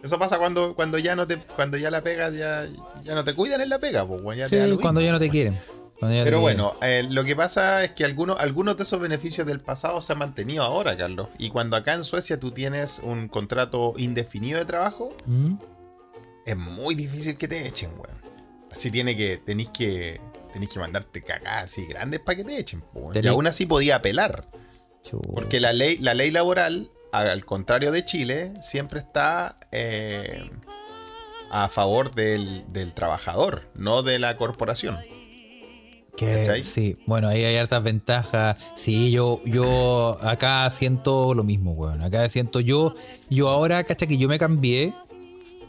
Eso pasa cuando, cuando ya no te, cuando ya la pega, ya, ya no te cuidan en la pega, pues, bueno, ya te da Sí, cuando ya no te quieren. Pero bueno, eh, lo que pasa es que algunos, algunos de esos beneficios del pasado se han mantenido ahora, Carlos. Y cuando acá en Suecia tú tienes un contrato indefinido de trabajo, ¿Mm? es muy difícil que te echen, weón. Así tiene que, tenéis que, tenéis que mandarte cagadas así grandes para que te echen, po. Y aún así podía apelar. Porque la ley, la ley laboral, al contrario de Chile, siempre está eh, a favor del, del trabajador, no de la corporación. Que sí, bueno, ahí hay hartas ventajas. Sí, yo, yo acá siento lo mismo, weón. Acá siento yo, yo ahora, cacha que yo me cambié.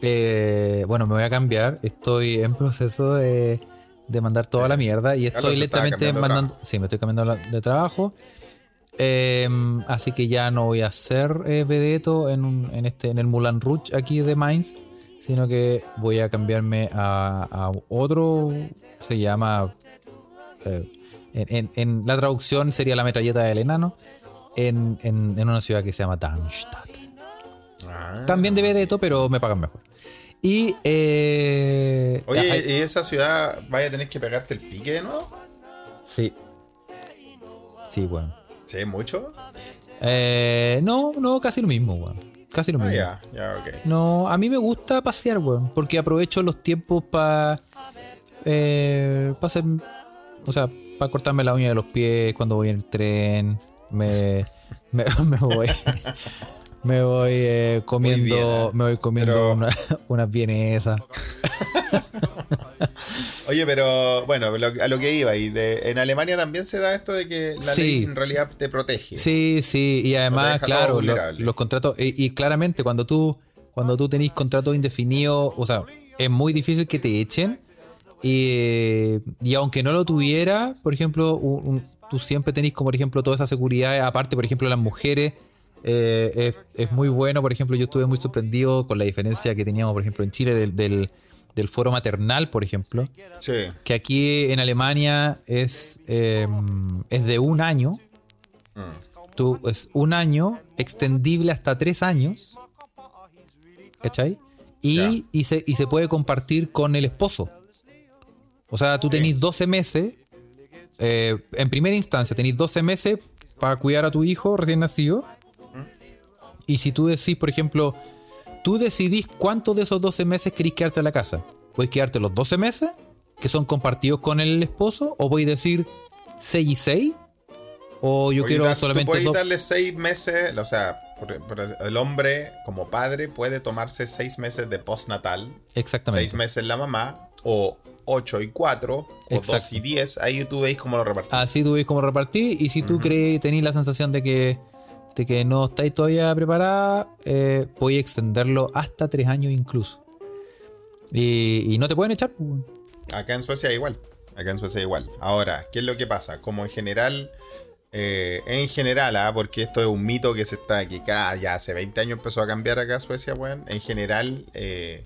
eh, bueno, me voy a cambiar. Estoy en proceso de, de mandar toda la mierda y estoy lentamente mandando. Sí, me estoy cambiando de trabajo. Eh, así que ya no voy a ser eh, vedeto en, un- en, este, en el Mulan Rouge aquí de Mainz, sino que voy a cambiarme a, a otro, se llama, eh, en, en- en la traducción sería la metralleta del enano, en, en- en una ciudad que se llama Darmstadt. Ah. También de vedeto, pero me pagan mejor. Y... eh, Oye, hay- ¿y esa ciudad vaya a tener que pegarte el pique de nuevo? sí. Sí, bueno. Sí, mucho. Eh, no, no, casi lo mismo, weón. Casi lo Ah, mismo. ya. No, a mí me gusta pasear, weón. Porque aprovecho los tiempos para. Eh, para hacer. O sea, para cortarme la uña de los pies cuando voy en el tren. Me, me, me voy. Me voy eh, comiendo. Me voy comiendo Pero- una- unas vienesas. Oye, pero bueno, lo- a lo que iba, y de, en Alemania también se da esto de que la Sí. ley en realidad te protege. Sí, sí, y además, claro, lo- los contratos, y, y claramente cuando tú, cuando tú tenés contrato indefinido, o sea, es muy difícil que te echen. Y, y aunque no lo tuviera, por ejemplo, un- un- tú siempre tenés como, por ejemplo, toda esa seguridad, aparte, por ejemplo, las mujeres, eh, es, es muy bueno, por ejemplo, yo estuve muy sorprendido con la diferencia que teníamos, por ejemplo, en Chile del, del, del foro maternal, por ejemplo, Sí. que aquí en Alemania es, eh, es de un año, Mm. Tú, es un año extendible hasta tres años. ¿Cachai? Y, y, se, y se puede compartir con el esposo. O sea, tú tenés 12 meses. eh, en primera instancia, tenés 12 meses para cuidar a tu hijo recién nacido. Y si tú decís, por ejemplo, tú decidís cuántos de esos 12 meses querés quedarte en la casa. ¿Puedes quedarte los 12 meses, que son compartidos con el esposo? ¿O voy a decir 6 y 6? ¿O yo Oye, quiero dar- solamente puedes darle seis meses, o sea, por- por- el hombre como padre puede tomarse seis meses de postnatal, Exactamente. seis meses la mamá, o 8 y 4, o 2 Exacto. y 10, ahí tú veis cómo lo repartís. Así tú ves cómo repartir. Y si tú crees, tenés la sensación de que, de que no estáis todavía preparada, eh, podéis extenderlo hasta tres años incluso. Y, no te pueden echar. pues. Acá en Suecia igual. Acá en Suecia igual. Ahora, ¿qué es lo que pasa? Como en general, eh, en general, ah, porque esto es un mito que se está, cada, ya hace 20 años empezó a cambiar acá en Suecia, weón. En general, eh,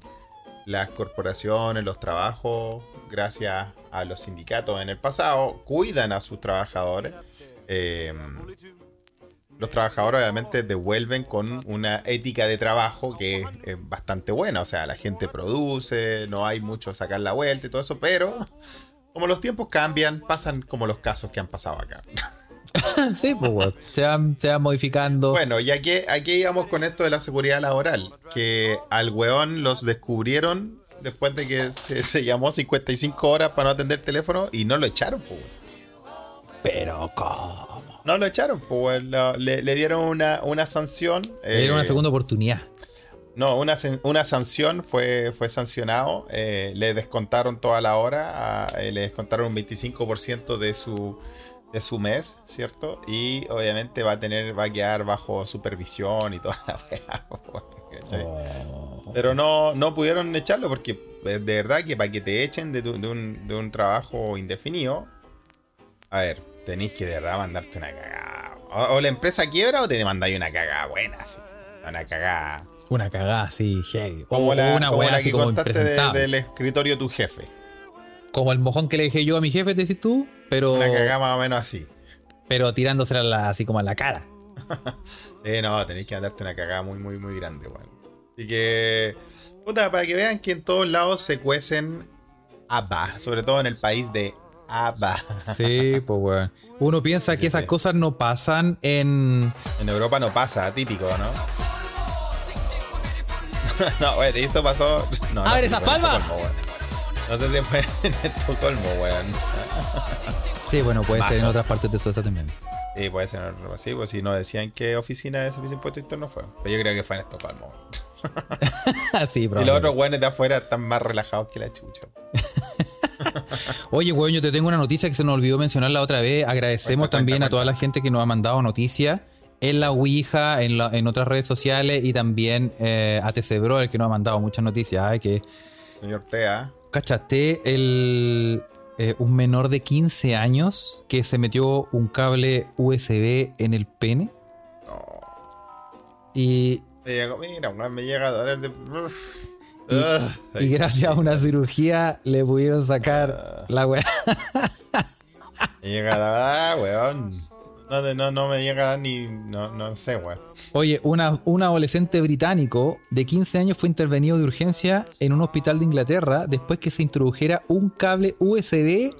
las corporaciones, los trabajos, gracias a los sindicatos en el pasado, cuidan a sus trabajadores. Eh, los trabajadores obviamente devuelven con una ética de trabajo que es, bastante buena. O sea, la gente produce, no hay mucho sacar la vuelta y todo eso, pero como los tiempos cambian, pasan como los casos que han pasado acá. sí, pues. Se van, se van modificando. Bueno, y aquí, aquí íbamos con esto de la seguridad laboral, que al weón los descubrieron después de que se, se llamó 55 horas para no atender teléfono y no lo echaron, pues. Pero, ¿cómo? No lo echaron, pues le, le dieron una, una sanción. Era una eh, segunda oportunidad. No, una, una sanción fue, fue sancionado. eh, le descontaron toda la hora. a- eh, le descontaron un 25% de su, de su mes, ¿cierto? Y obviamente va a tener, va a quedar bajo supervisión y toda la ¿cachai? Oh. Pero no, no pudieron echarlo porque de verdad que para que te echen de, tu- de un, de un trabajo indefinido, a ver, tenéis que de verdad mandarte una cagada. O, o la empresa quiebra o te mandáis una cagada buena, así. Una cagada. Una cagada así, heavy. O la, una como la así que como contaste de- del escritorio de tu jefe. Como el mojón que le dejé yo a mi jefe, decís tú, pero, Una cagada más o menos así. pero tirándosela la- así como a la cara. Sí, no, tenéis que mandarte una cagada muy, muy, muy grande, weón. Así que, puta, para que vean que en todos lados se cuecen ABBA, sobre todo en el país de ABBA. Sí, pues weón. Uno piensa que esas cosas no pasan en. En Europa no pasa, típico, ¿no? no, weón, esto pasó. No, ¡Abre esas en palmas! No sé si fue en Estocolmo, weón. Sí, bueno, puede ser en otras partes de Suecia también. Sí, puede ser algo así, pues si no decían qué oficina de servicio de impuesto interno fue. Pero yo creo que fue en Estocolmo, sí, Y los otros weones de afuera están más relajados que la chucha. Oye, weón, yo te tengo una noticia que se nos olvidó mencionar la otra vez. Agradecemos Cuenta, también cuenta, a toda la gente que nos ha mandado noticias en la Ouija, en, la- en otras redes sociales y también eh, a TC Bro, el que nos ha mandado muchas noticias. Ay, que Señor Tea. ¿Cachaste el, eh, un menor de 15 años que se metió un cable USB en el pene? Y, Me llegó, mira, weón, me llega a doler de. Y- gracias a una cirugía le pudieron sacar la weá. Me llega a dar, ah, weón. No, no, no me llega ni. No, no sé, weón. Oye, una, un adolescente británico de 15 años fue intervenido de urgencia en un hospital de Inglaterra después que se introdujera un cable USB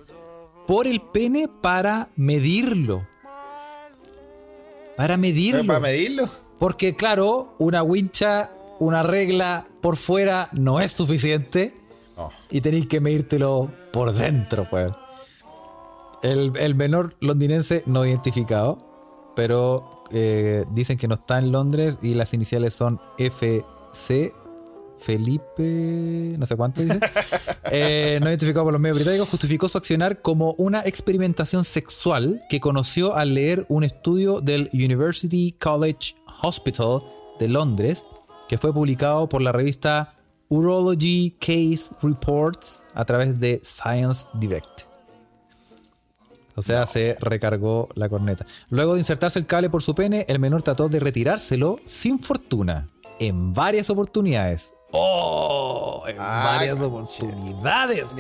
por el pene para medirlo. Para medirlo. ¿Para medirlo? Porque claro, una wincha, una regla por fuera no es suficiente y tenéis que medírtelo por dentro, pues. El, el menor londinense no identificado, pero eh, dicen que no está en Londres y las iniciales son FC. Felipe, no sé cuánto dice, Eh, no identificado por los medios británicos, justificó su accionar como una experimentación sexual que conoció al leer un estudio del University College Hospital de Londres, que fue publicado por la revista Urology Case Reports a través de Science Direct. O sea, se recargó la corneta. Luego de insertarse el cable por su pene, el menor trató de retirárselo sin fortuna. En varias oportunidades. ¡Oh! En Ah, varias oportunidades.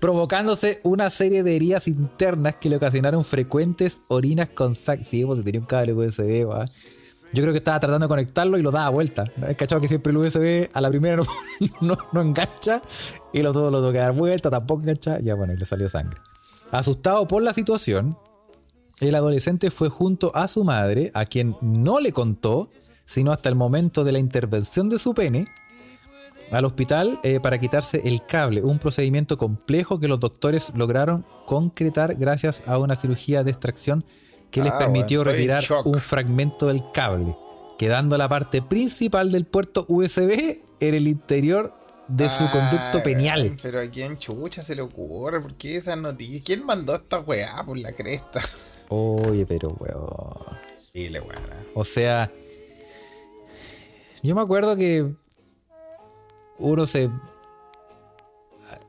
Provocándose una serie de heridas internas que le ocasionaron frecuentes orinas con sangre. Sí, pues tenía un cable USB, va. Yo creo que estaba tratando de conectarlo y lo daba vuelta. Es cachado que siempre el USB a la primera no, no, engancha y lo todo lo tuvo que dar vuelta, tampoco engancha. Ya bueno, y le salió sangre. Asustado por la situación, el adolescente fue junto a su madre, a quien no le contó, sino hasta el momento de la intervención de su pene, al hospital eh, para quitarse el cable, un procedimiento complejo que los doctores lograron concretar gracias a una cirugía de extracción que les Ah, permitió bueno, retirar un fragmento del cable, quedando la parte principal del puerto USB en el interior de su conducto Ay, penial. weón, Pero a quién chucha se le ocurre, ¿por qué esas noticias? ¿Quién mandó esta weá por la cresta? Oye, pero weón. Dile, weón. O sea, yo me acuerdo que uno se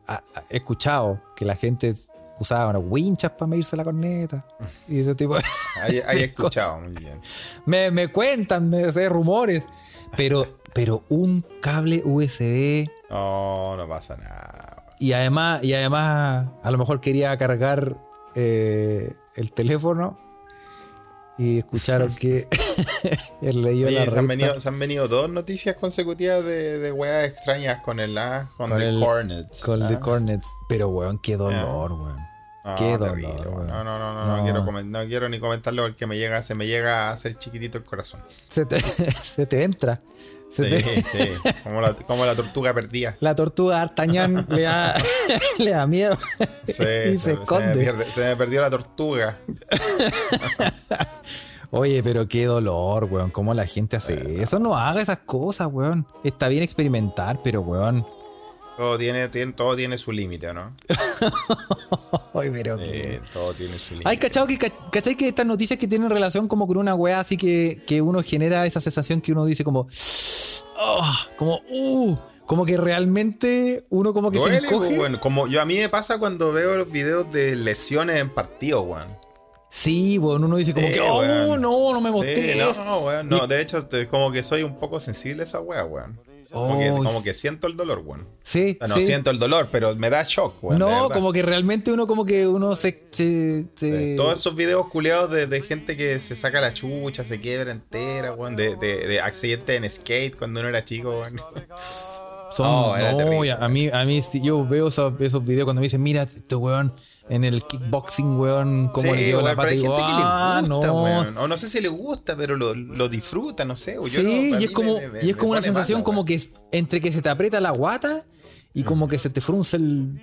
ha escuchado que la gente usaba unas winchas para medirse la corneta y ese tipo de hay de escuchado, muy bien. me, me cuentan, me sé rumores, pero pero un cable USB No, no pasa nada. y además y además a lo mejor quería cargar eh, el teléfono y escucharon que él leyó Oye, la se, han venido, se han venido dos noticias consecutivas de, de weas extrañas con el A, con, Con The el- Cornets. Con ¿ah? The Cornets. Pero, weón, qué dolor, weón. No, qué terrible, dolor. No, no, no, no, quiero comen- no quiero ni comentarlo porque me llega, se me llega a hacer chiquitito el corazón. Se te, se te entra. Se Sí, te- sí, como la, como la tortuga perdida. la tortuga Artañán le da, le da miedo Sí, y se, se, se me esconde. pierde- se me perdió la tortuga. Oye, pero qué dolor, weón. ¿Cómo la gente hace eso? No haga esas cosas, weón. Está bien experimentar, pero, weón. Todo tiene, tiene- todo tiene su límite, ¿no? Ay, pero qué. Eh, todo tiene su límite. Hay cachado que, ca- ¿cachai que estas noticias que tienen relación como con una weá así que, que uno genera esa sensación que uno dice como. "Oh", como, uh, como que realmente uno como que Duele, se encoge. weón. Como yo a mí me pasa cuando veo los videos de lesiones en partido, weón. Sí, weón, uno dice como que, oh, weón. no, no me Sí, mostré. no, weón. No, de hecho, como que soy un poco sensible a esa weá, weón. Como, que, como que siento el dolor, weón. Sí, no sí. siento el dolor, pero me da shock, weón. no, como que realmente uno como que uno se... se- se- Todos esos videos culeados de, de gente que se saca la chucha, se quiebra entera, weón. De, de, de accidentes en skate cuando uno era chico, weón. son, Oh, no, terrible, a, mí, a mí yo veo esos, esos videos cuando me dicen, mira, este weón en el kickboxing, weón, como le dio la pata y digo, ah, gusta, no. weón. O no sé si le gusta, pero lo, lo disfruta, no sé. Yo Sí, no, y es como, me- me- y es como una sensación mala, como weón. que entre que se te aprieta la guata y como que se te frunce el,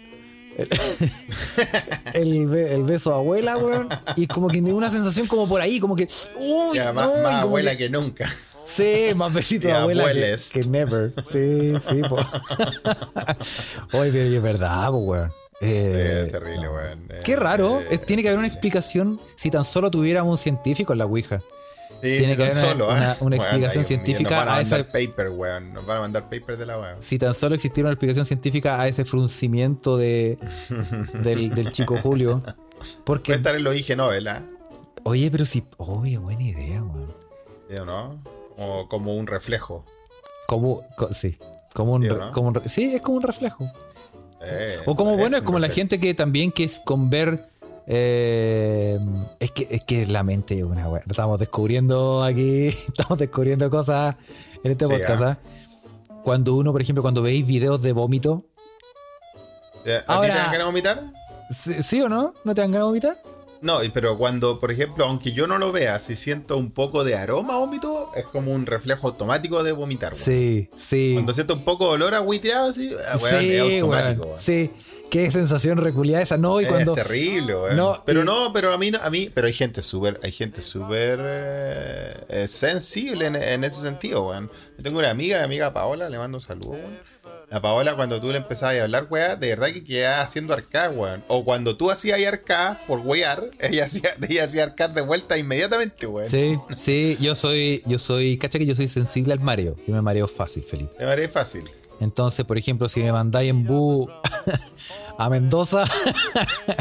el, el be- el beso de abuela, weón. Y como que una sensación como por ahí, como que, uy, Ya, no, más, más abuela que- que nunca. Sí, más besito de abuela que, never. Sí, sí, po. Oye, pero es verdad, po, weón. Eh, Eh, terrible, weón. Eh, Qué raro, es- tiene que haber una explicación si tan solo tuviéramos un científico en la Ouija. Sí, Tiene que haber una- solo, una- ¿ah? una explicación científica Nos van a a paper, weón. Nos van a mandar paper de la weón. Si tan solo existiera una explicación científica a ese fruncimiento de, del, del chico Julio. Puede Porque, estar en los IG Nobel, ¿ah? oye, pero si. Oye, buena idea, weón. ¿Sí o no? Como, como un reflejo. Como, co- sí. Como un, Sí, re- ¿no? como un sí, es como un reflejo. Eh, O como, bueno, es como la gente que también que es con ver. eh, es que es que la mente es una weá. Estamos descubriendo aquí, estamos descubriendo cosas en este Sí, podcast. ah. ¿ah? Cuando uno, por ejemplo, cuando veis videos de vómito, ¿A ti Ahora- te dan ganas de vomitar? ¿sí, sí o no? ¿No te dan ganas de vomitar? No, pero cuando, por ejemplo, aunque yo no lo vea, si siento un poco de aroma a vómito, es como un reflejo automático de vomitar, weón. Sí, sí. Cuando siento un poco de olor a huitreado, así, ah, weón, sí, es automático, weón, weón. sí. Qué sensación reculiada esa, ¿no? Y cuando. Es terrible, weón. No, pero y- no, pero a mí, no- a mí, pero hay gente súper, hay gente súper eh, sensible en, en ese sentido, weón. Yo tengo una amiga, mi amiga Paola, le mando un saludo, weón. La Paola, cuando tú le empezabas a hablar, weón, de verdad que quedaba haciendo arcada, weón. O cuando tú hacías arcada por wear, ella hacía, ella hacía arcada de vuelta inmediatamente, weón. Sí, sí, yo soy, yo soy, cacha que yo soy sensible al mareo. Yo me mareo fácil, Felipe. Te parece fácil. Entonces, por ejemplo, si me mandáis en bu a Mendoza,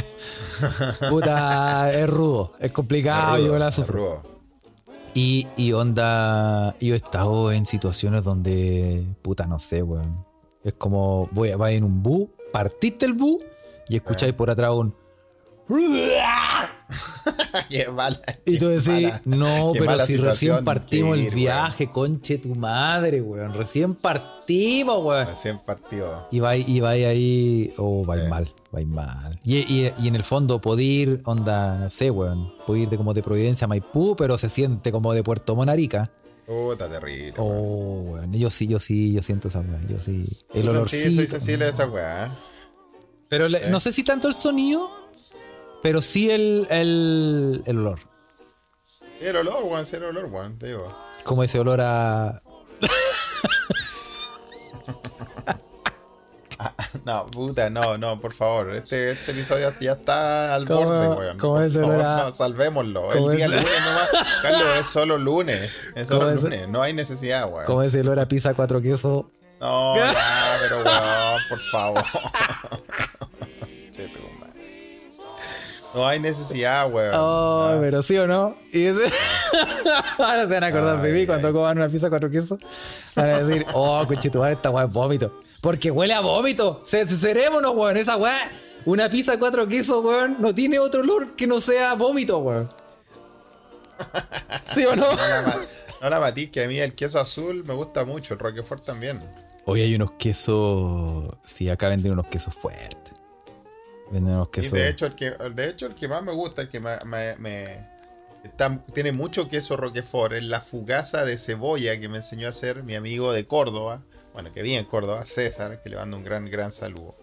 puta, es rudo, es complicado, Rudo, yo la sufro. rudo. Y, y onda, yo he estado en situaciones donde, puta, no sé, weón. Es como, voy a, vais en un bu, partiste el bu y escucháis por atrás un... Qué mala, Y tú decís, mala- no, pero si recién partimos el viaje, conche tu madre, weón. Recién partimos, weón. Recién partido. Y vais y vais ahí, oh, vais mal, vais mal. Y, y- y en el fondo, poder ir, onda, no sé, weón. Poder ir de como de Providencia a Maipú, pero se siente como de Puerto Monarica. Puta terrible. weón. Oh, weón. Yo sí, yo sí, yo siento esa weón. Yo sí. El olorcito. sí, soy sensible a esa weá. Pero le- no sé si tanto el sonido, pero sí el, el, el olor. Cero olor, weón, cero olor, weón, te digo. Como ese olor a. No, puta, no, no, por favor. Este, este episodio ya está al ¿Cómo- borde, weón. cómo favor, era- no, salvémoslo. El día lunes nomás. Carlos, es solo lunes. Es ¿Cómo solo lunes. No hay necesidad, weón. Como ese olor a pizza cuatro quesos. No, ya, pero weón, por favor. Che, madre. No hay necesidad, weón. Oh, Ah, pero sí o no. Y ese... Ahora se van a acordar de Ay, mí cuando coman una pizza cuatro quesos. Van a decir, oh, conchetumare, esta weá es vómito. Porque huele a vómito. Cerémonos, weón. Esa weá. Una pizza cuatro quesos, weón. No tiene otro olor que no sea vómito, weón. ¿Sí o no? No la, no la matí, que a mí el queso azul me gusta mucho, el Roquefort también. Hoy hay unos quesos. Sí, acá venden unos quesos fuertes. Y de hecho, el que, de hecho, el que más me gusta, el que me, me- me- está- tiene mucho queso Roquefort, es la fugaza de cebolla que me enseñó a hacer mi amigo de Córdoba, bueno, que vive en Córdoba, César, que le mando un gran, gran saludo.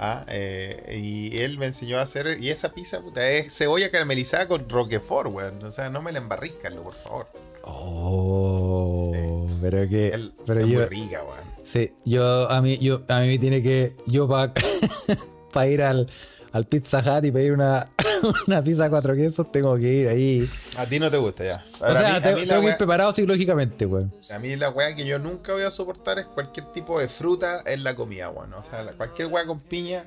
Ah, eh, y él me enseñó a hacer, y esa pizza, puta, es cebolla caramelizada con Roquefort, weón. O sea, no me la embarrís, Carlos, por favor. Oh, pero que. Él- pero es yo. muy rica, weón. Sí, yo a mí, yo, a mí tiene que. Yo para ir al, al Pizza Hut y pedir una, una pizza cuatro quesos, tengo que ir ahí. A ti no te gusta ya. O sea, a mí- a te- mí la tengo que ir preparado psicológicamente, weón. A mí la weá que yo nunca voy a soportar es cualquier tipo de fruta en la comida, weón. O sea, la- cualquier weá con piña.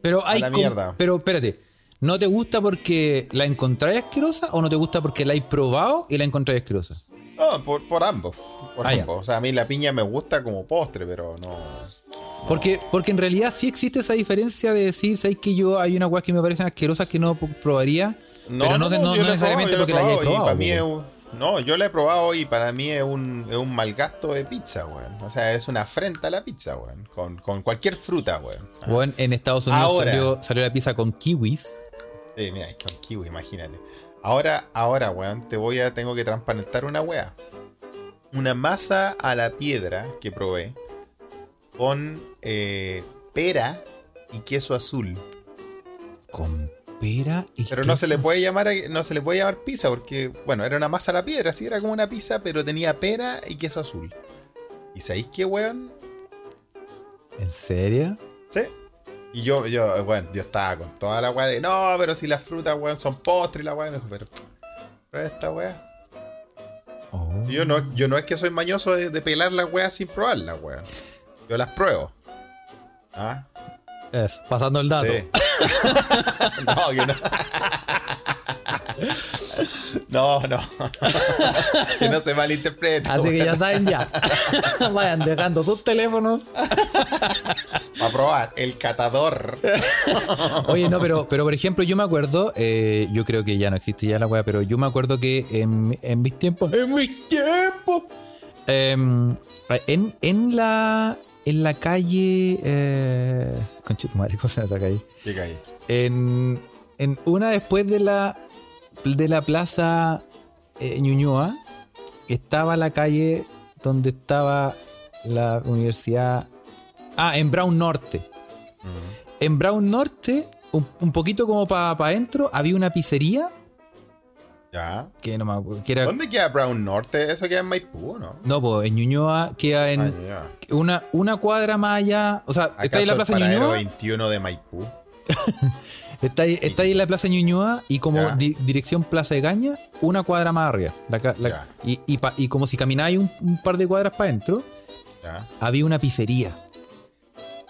Pero hay la com- mierda. Pero espérate, ¿no te gusta porque la encontráis asquerosa o no te gusta porque la hay probado y la encontráis asquerosa? No, por, por ambos. Por Ah, ambos. O sea, a mí la piña me gusta como postre, pero no. Porque, porque en realidad sí existe esa diferencia de decir, ¿sabes que yo hay una weas que me parecen asquerosas que no probaría? pero no, se- no- yo no necesariamente probado, yo porque la probado, probado. y para mí es weón. un- No, yo la he probado y para mí es un, es un mal gasto de pizza, weón. O sea, es una afrenta a la pizza, weón. Con, con cualquier fruta, weón. Weón, en Estados Unidos Ahora. salió, salió la pizza con kiwis. Sí, mira, es con kiwi, imagínate. Ahora, ahora, weón, te voy a, tengo que transparentar una weá. Una masa a la piedra que probé con eh, pera y queso azul. Con pera y Pero no se le queso. puede llamar, no se le puede llamar pizza porque, bueno, era una masa a la piedra, sí, era como una pizza, pero tenía pera y queso azul. ¿Y sabéis qué, weón? ¿En serio? Sí. Y yo, yo, bueno, yo estaba con toda la weá de, no, pero si las frutas, weón, son postres y la weá. Me dijo, pero, pero esta weá. Oh. Yo no, yo no es que soy mañoso de, de pelar las weas sin probarlas, weón. Yo las pruebo. ¿Ah? Es, pasando el dato. Sí. no, que no. No, no. que no se malinterprete. Así que ya saben ya. Vayan dejando sus teléfonos. A probar. El catador. Oye, no, pero, pero por ejemplo, yo me acuerdo, eh, yo creo que ya no existe ya la weá, pero yo me acuerdo que en, en mis tiempos, en mis tiempos, em, en, en la en la calle, eh, concha tu madre, ¿cómo se llama esa calle? Llega ahí. En, en una después de la de la plaza eh, Ñuñoa estaba la calle donde estaba la universidad. Ah, en Brown Norte. En Brown Norte, un, un poquito como para adentro, había una pizzería Ya. que no me acuerdo. Que era, ¿Dónde queda Brown Norte? Eso queda en Maipú, ¿no? no, pues en Ñuñoa queda en Ah, una, una cuadra más allá. O sea, está ahí ¿Acaso en la el plaza paradero Ñuñoa. 21 de Maipú? Está ahí, está ahí en la Plaza Ñuñoa y como di- dirección Plaza de Gaña, una cuadra más arriba. La la- y, y pa- y como si camináis un, un par de cuadras para adentro, había una pizzería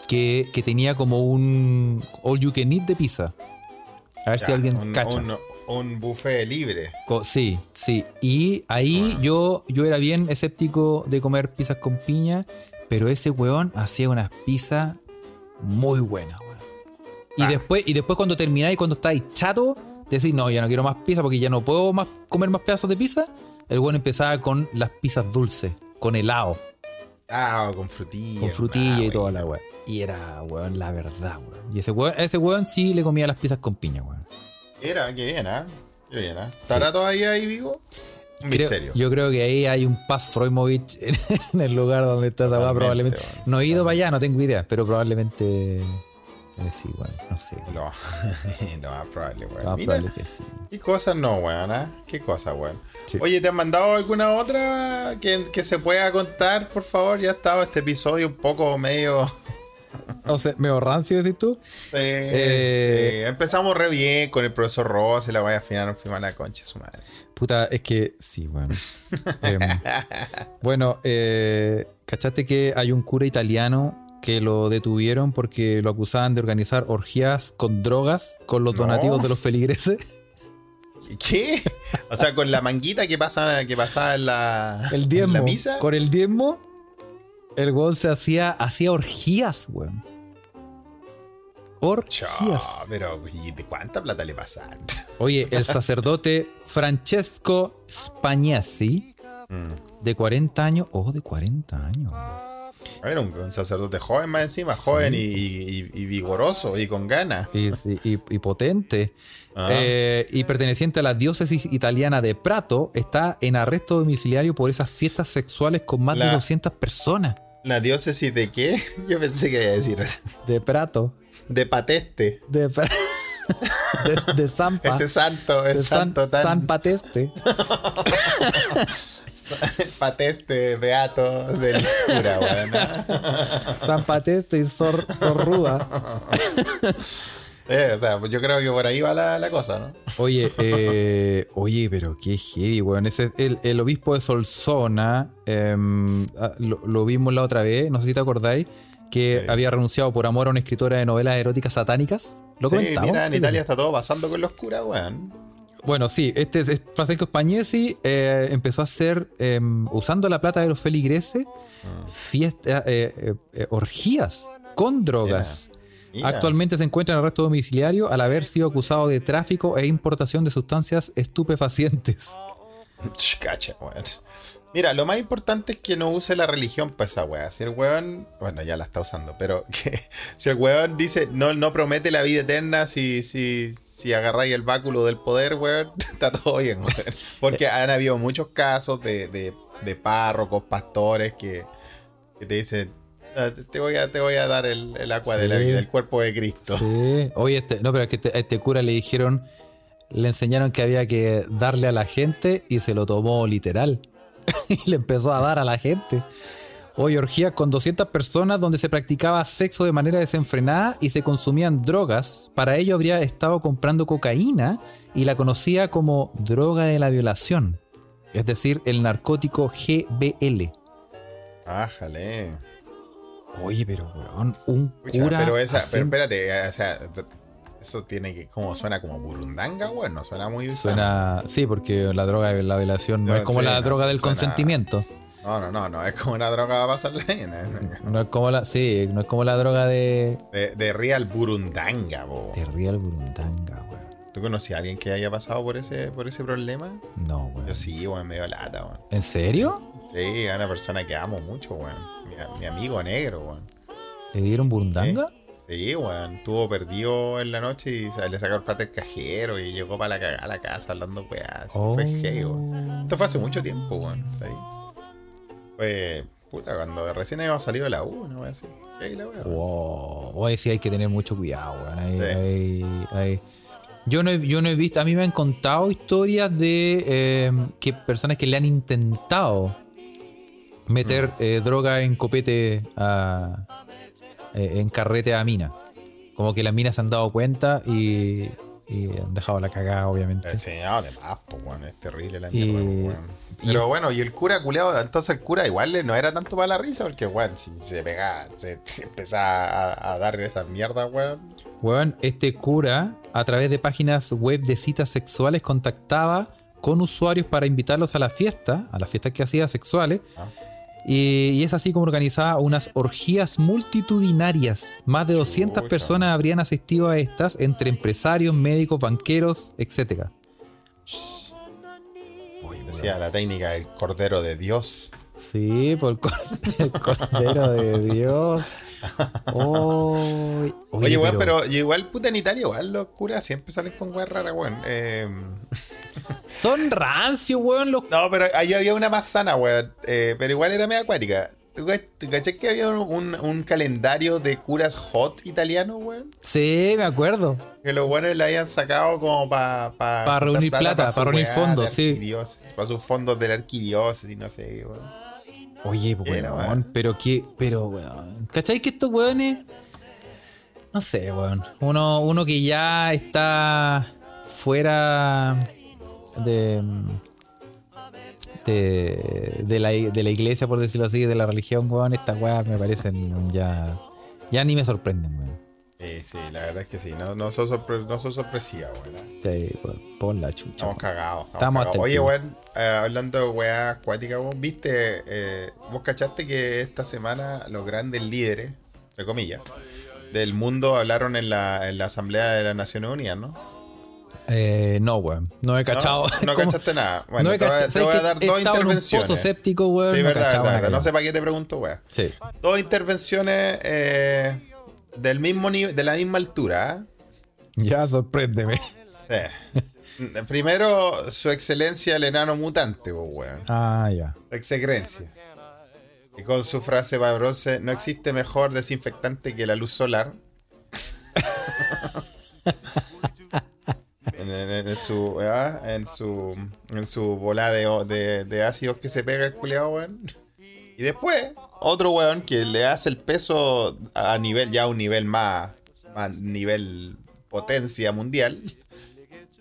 que, que tenía como un all you can eat de pizza. A ver si alguien un, cacha. Un, un buffet libre. Sí, sí. Y ahí yo, yo era bien escéptico de comer pizzas con piña, pero ese weón hacía unas pizzas muy buenas, weón. Y, Ah. después, y después cuando termináis, cuando estáis chato, decís, no, ya no quiero más pizza porque ya no puedo más comer más pedazos de pizza. El weón empezaba con las pizzas dulces, con helado, Ah, con frutilla. con frutilla Ah, y toda bueno. la weón. Y era, weón, la verdad, weón. Y ese weón, ese weón sí le comía las pizzas con piña, weón. Era, qué bien, ¿ah? Qué bien, ¿ah? ¿Estará todavía ahí vivo? Un Creo- misterio. yo creo que ahí hay un Paz Freumovich en, el lugar donde está esa weá, probablemente. No he ido para allá, no tengo idea, pero probablemente eh, sí, bueno, no sé. No, no, más probable, Lo weón. más Mira, probable que sí. qué cosas no, weón, ¿ah? Qué cosas, weón. Sí. Oye, ¿te han mandado alguna otra que, que se pueda contar, por favor? Ya estaba este episodio un poco medio o sea, medio rancio, decís tú. Sí, sí. Empezamos re bien con el profesor Ross y la vaya a final, firmar la concha su madre. Puta, es que sí, bueno. Em, bueno, eh, ¿cachaste que hay un cura italiano que lo detuvieron porque lo acusaban de organizar orgías con drogas con los No. donativos de los feligreses? ¿Qué? O sea, con la manguita que pasa, que pasaba en la, El en diezmo. la misa. Con el diezmo, el weón se hacía, hacía orgías, weón. Orgías. pero ¿y de cuánta plata le pasan? Oye, el sacerdote Francesco Spagnesi, Mm. de 40 años, oh, de 40 años. Era un, un sacerdote joven más encima, joven y, y- y vigoroso y con ganas. Y, potente. Ah. Eh, y perteneciente a la diócesis italiana de Prato, está en arresto domiciliario por esas fiestas sexuales con más de La- 200 personas. ¿La diócesis de qué? Yo pensé que iba a decir De Prato. de Pateste. De, Pra- de, de Zampa. Ese santo, es San, santo tan San Pateste. pateste beato del cura, weón. San Pateste y Sor, Sorruda. Eh, o sea, yo creo que por ahí va la, la cosa, ¿no? Oye, eh, oye, pero qué heavy, weón. Ese, el, el obispo de Solsona, em, ah, lo, lo vimos la otra vez, no sé si te acordáis, que Sí. había renunciado por amor a una escritora de novelas eróticas satánicas. Lo Sí, comentamos. mira, en. Italia está todo pasando con los curas, weón. Bueno, sí, este es, es Francesco Spagnesi eh, empezó a hacer, em, usando la plata de los feligreses, Ah. fiesta, eh, eh, eh, orgías con drogas. Actualmente se encuentra en arresto domiciliario al haber sido acusado de tráfico e importación de sustancias estupefacientes. Ch, Cacha. Mira, lo más importante es que no use la religión para esa weá. Si el weón, bueno, ya la está usando, pero que si el weón dice no, no promete la vida eterna si, si, si agarráis el báculo del poder, weón, está todo bien, weón. Porque han habido muchos casos de, de, de párrocos, pastores que, que te dicen, "Ah, te voy a, te voy a dar el, el agua de la Sí. vida, el cuerpo de Cristo. Sí. Oye, este, no, pero es que este- a este cura le dijeron, le enseñaron que había que darle a la gente y se lo tomó literal. y le empezó a dar a la gente. Hoy orgías con 200 personas donde se practicaba sexo de manera desenfrenada y se consumían drogas. Para ello habría estado comprando cocaína y la conocía como droga de la violación. Es decir, el narcótico GBL. Ájale. Oye, pero weón, un Pucha, cura. pero esa, pero espérate, o sea, eso tiene que, como suena como burundanga, weón, no suena muy sano. Suena. Sí, porque la droga de la violación no No, es como sí, la no, droga del suena- consentimiento. No, no, no, no, es como una droga para bien. ¿eh? No es como la. Sí, no es como la droga de. De, de real burundanga, bo. De Real Burundanga, weón. ¿Tú conocías a alguien que haya pasado por ese, por ese problema? No, weón. Yo sí, weón, medio lata, weón. ¿En serio? Sí, es una persona que amo mucho, weón. Mi, mi amigo negro, weón. ¿Le dieron Burundanga? Sí, weón. Estuvo perdido en la noche y le sacó el plato del cajero y llegó para la cagada a la casa hablando weá. así. Oh. Fue heavy, weón. Esto fue hace mucho tiempo, weón. ¿sí? Fue, puta, cuando recién habíamos salido de la U, ¿no? Así. Heavy la weá. Wow. Oye, sí, hay que tener mucho cuidado, weón. Hay- Sí. hay- hay- Yo, no he, yo no he visto. A mí me han contado historias de eh, que personas que le han intentado meter Mm. eh, droga en copete a. eh, en carrete a mina. Como que las minas se han dado cuenta y, y han dejado la cagada, obviamente. Eh, Sí, no, de más, pues, weón. Es terrible la Y- mierda, weón. y- Pero bueno, y el cura culeado, entonces el cura igual no era tanto para la risa, porque, weón, si se pegaba, se, se empezaba a, a darle esa mierda, weón. Weón, este cura, a través de páginas web de citas sexuales, contactaba con usuarios para invitarlos a la fiesta, a las fiestas que hacía sexuales. Ah. Y, y es así como organizaba unas orgías multitudinarias. Más de 200 Chucha. personas habrían asistido a estas, entre empresarios, médicos, banqueros, etc. Decía la técnica del cordero de Dios. Sí, por el, cor- el cordero de Dios. Oy- Oye, weón, pero igual, puta, en Italia, igual los curas siempre salen con weón rara, weón. Eh, Son rancios, weón, los no, pero ahí había una más sana, weón. eh, pero igual era media acuática. ¿Tú cach- tú cachai que había un, un calendario de curas hot italiano, weón? Sí, me acuerdo. Que los buenos le habían sacado como para pa, Pa reunir plata, pa reunir fondos, sí. Para sus fondos de la arquidiócesis, no sé, weón. Oye, Era, weón, weón. pero qué, pero weón, ¿Cachai que estos weones? No sé, weón. Uno, uno que ya está fuera de, de, de la, de la iglesia, por decirlo así, de la religión, weón, estas weas me parecen ya. Ya ni me sorprenden, weón. Sí, sí, la verdad es que sí. No, no son, sorpre no son sorpresivas, weón. Sí, por la chucha. Estamos cagados. Estamos Estamos cagados. Oye, weón, eh, hablando de weas acuáticas, weón, viste, eh, vos cachaste que esta semana los grandes líderes, entre comillas, del mundo hablaron en la, en la Asamblea de las Naciones Unidas, ¿no? Eh, no, weón. No he cachado. No, no cachaste nada. Bueno, no he te, voy a- cachado. te voy a ¿Sabes dar dos en un intervenciones. pozo séptico, weón. Sí, verdad, verdad, verdad. No sé para qué te pregunto, weón. Sí. Dos intervenciones eh, del mismo nivel, de la misma altura. ¿ah? Ya, sorpréndeme. Sí. Primero, su excelencia el enano mutante, weón. Ah, ya. Excelencia. Y con su frase babrosa, no existe mejor desinfectante que la luz solar. en, en- en su, ¿ah? en su en su bola de, de, de ácidos que se pega el culeado, weón. Y después, otro weón que le hace el peso a nivel, ya a un nivel más, más nivel potencia mundial.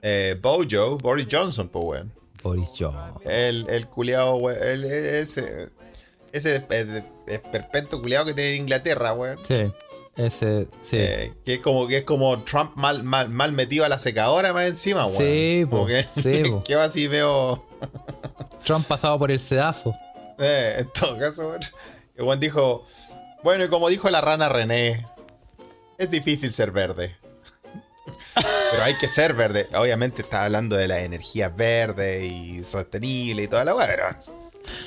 Eh, Bojo, Boris Johnson, pues weón. Boris Johnson. El, el weón. el- ese ese esperpento culiao que tiene en Inglaterra, weón. Sí. Ese, sí. Eh, que es como que es como Trump mal, mal, mal metido a la secadora más encima, weón. Sí, po, que, sí, po. que así veo. Trump pasado por el sedazo. Eh, en todo caso. El weón dijo. Bueno, y como dijo la rana René, es difícil ser verde. Pero hay que ser verde. Obviamente está hablando de las energías verdes y sostenible y toda la weá.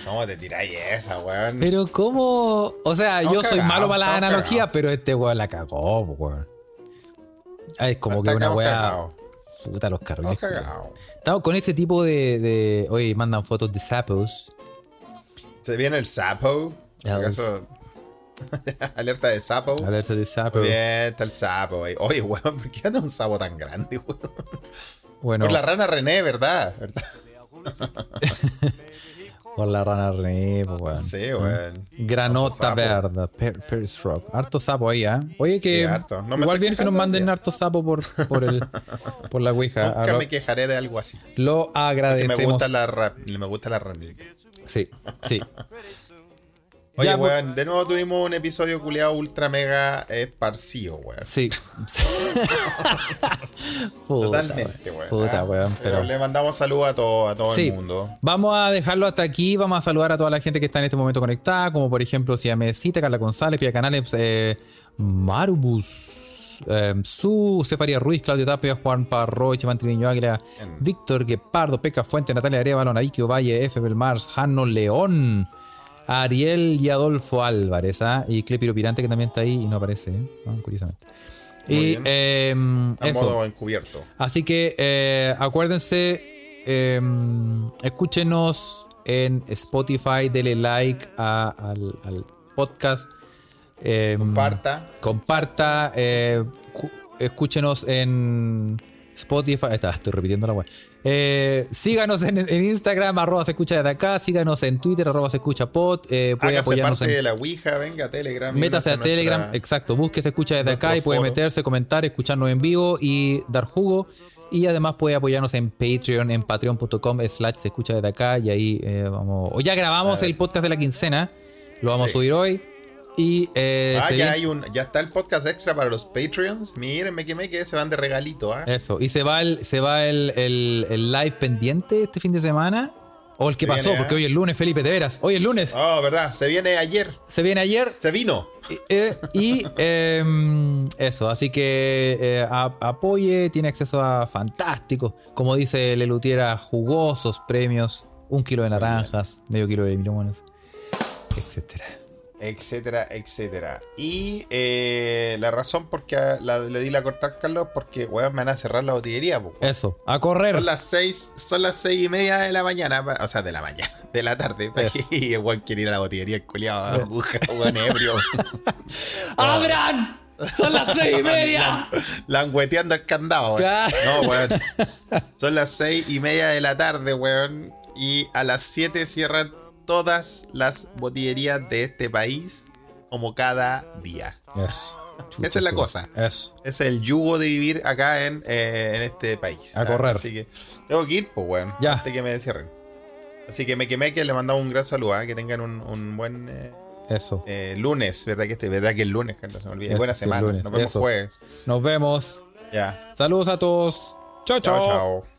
¿Cómo te tiráis esa, weón? Pero cómo. O sea, yo soy malo para la estamos analogía, cagados. pero este weón la cagó, weón. Ah, Es como que una weá. Puta, los carriles. Estamos con este tipo de, de. Oye, mandan fotos de sapos. Se viene el sapo. En El- caso- Alerta de sapo. A ver, de sapos. Bien, está el sapo. Oye, weón, ¿por qué anda un sapo tan grande, weón? Bueno, Por la rana René, ¿verdad? ¿verdad? por la rana René, po, weón. Sí, weón. Granota Sapo. verde, per, Paris Rock. Harto sapo ahí, ¿ah? Oye, que. Sí. No igual bien que nos manden harto sapo por, por, el, por la Ouija. Nunca lo, me quejaré de algo así. lo agradecemos. me gusta la rap, me gusta la rap. Sí, sí. Oye, Ya, pues. weón, de nuevo tuvimos un episodio culiado ultra mega esparcido, weón. Sí. Totalmente, weón. Puta, ah. weón. Pero Pero, le mandamos saludos a todo, a todo Sí. el mundo. Vamos a dejarlo hasta aquí. Vamos a saludar a toda la gente que está en este momento conectada, como por ejemplo Siamesita, Carla González, Pia Canales, eh, Marubus, eh, Su, Cefaría Ruiz, Claudio Tapia, Juan Parro, Chimán Triviño Águila. Víctor Guepardo, Peca Fuente, Natalia Arevalo, Naiki Valle, F. Belmars, Jano León. Ariel y Adolfo Álvarez, ¿ah? y Clepiro Pirante que también está ahí y no aparece, ¿eh? Ah, curiosamente. Muy y bien. eh, A eso. modo encubierto. Así que eh, acuérdense, eh, escúchenos en Spotify, denle like a- al, al podcast. eh, Comparta. Comparta. eh, escúchenos en Spotify. Ahí está, estoy repitiendo la web. síganos en, en Instagram, arroba se escucha desde acá. Síganos en Twitter, arroba se escucha pod. Eh, puede Hágase apoyarnos parte en de la Ouija, venga a Telegram. Métase a Telegram, nuestra- exacto. Busque se escucha desde acá y puede meterse, comentar, escucharnos en vivo y dar jugo. Y además puede apoyarnos en Patreon, en patreon.com slash se escucha desde acá. Y ahí eh, vamos. O ya grabamos el podcast de la quincena. Lo vamos Sí. a subir hoy. Y eh, Ah, ya hay un, ya está el podcast extra para los Patreons. Mírenme que me que se van de regalito, ¿ah? Eso. Y se va el, se va el, el- el live pendiente este fin de semana. O el que Se pasó, viene, porque ¿eh? hoy es lunes, Felipe, de veras. Hoy es lunes. Oh, verdad, se viene ayer. Se viene ayer. Se vino. Eh, y em, eso, así que eh, a- apoye, tiene acceso a fantásticos, como dice Lelutiera, jugosos premios, un kilo de naranjas, medio kilo de limones, etcétera. Etcétera, etcétera. Y eh, la razón por la- le di la corta a Carlos, porque weón, me van a cerrar la botillería. po. Eso, a correr. Son las seis, son las seis y media de la mañana, o sea, de la mañana, de la tarde. Y el weón quiere ir a la botillería, el culiado, aguja, weón ebrio. ¡Abran! ¡Son las seis y media! Langueteando el candado. Claro. No, weón. Son las seis y media de la tarde, weón. Y a las 7 cierran todas las botillerías de este país como cada día. Eso. Chucha, Esa es la sí. cosa. Eso. Es el yugo de vivir acá en, eh, en este país. A correr. Así que tengo que ir, pues, weón. Ya. Antes que me cierren. Así que me quemé que le mandamos un gran saludo, ¿ah? que tengan un, un buen eh, Eso. eh, lunes, ¿verdad que este? ¿Verdad que el lunes, Carlos? Se me olvida. Buena semana. lunes. Nos vemos Eso. jueves. Nos vemos. Ya. Saludos a todos. Chao, Chao, chao. chao.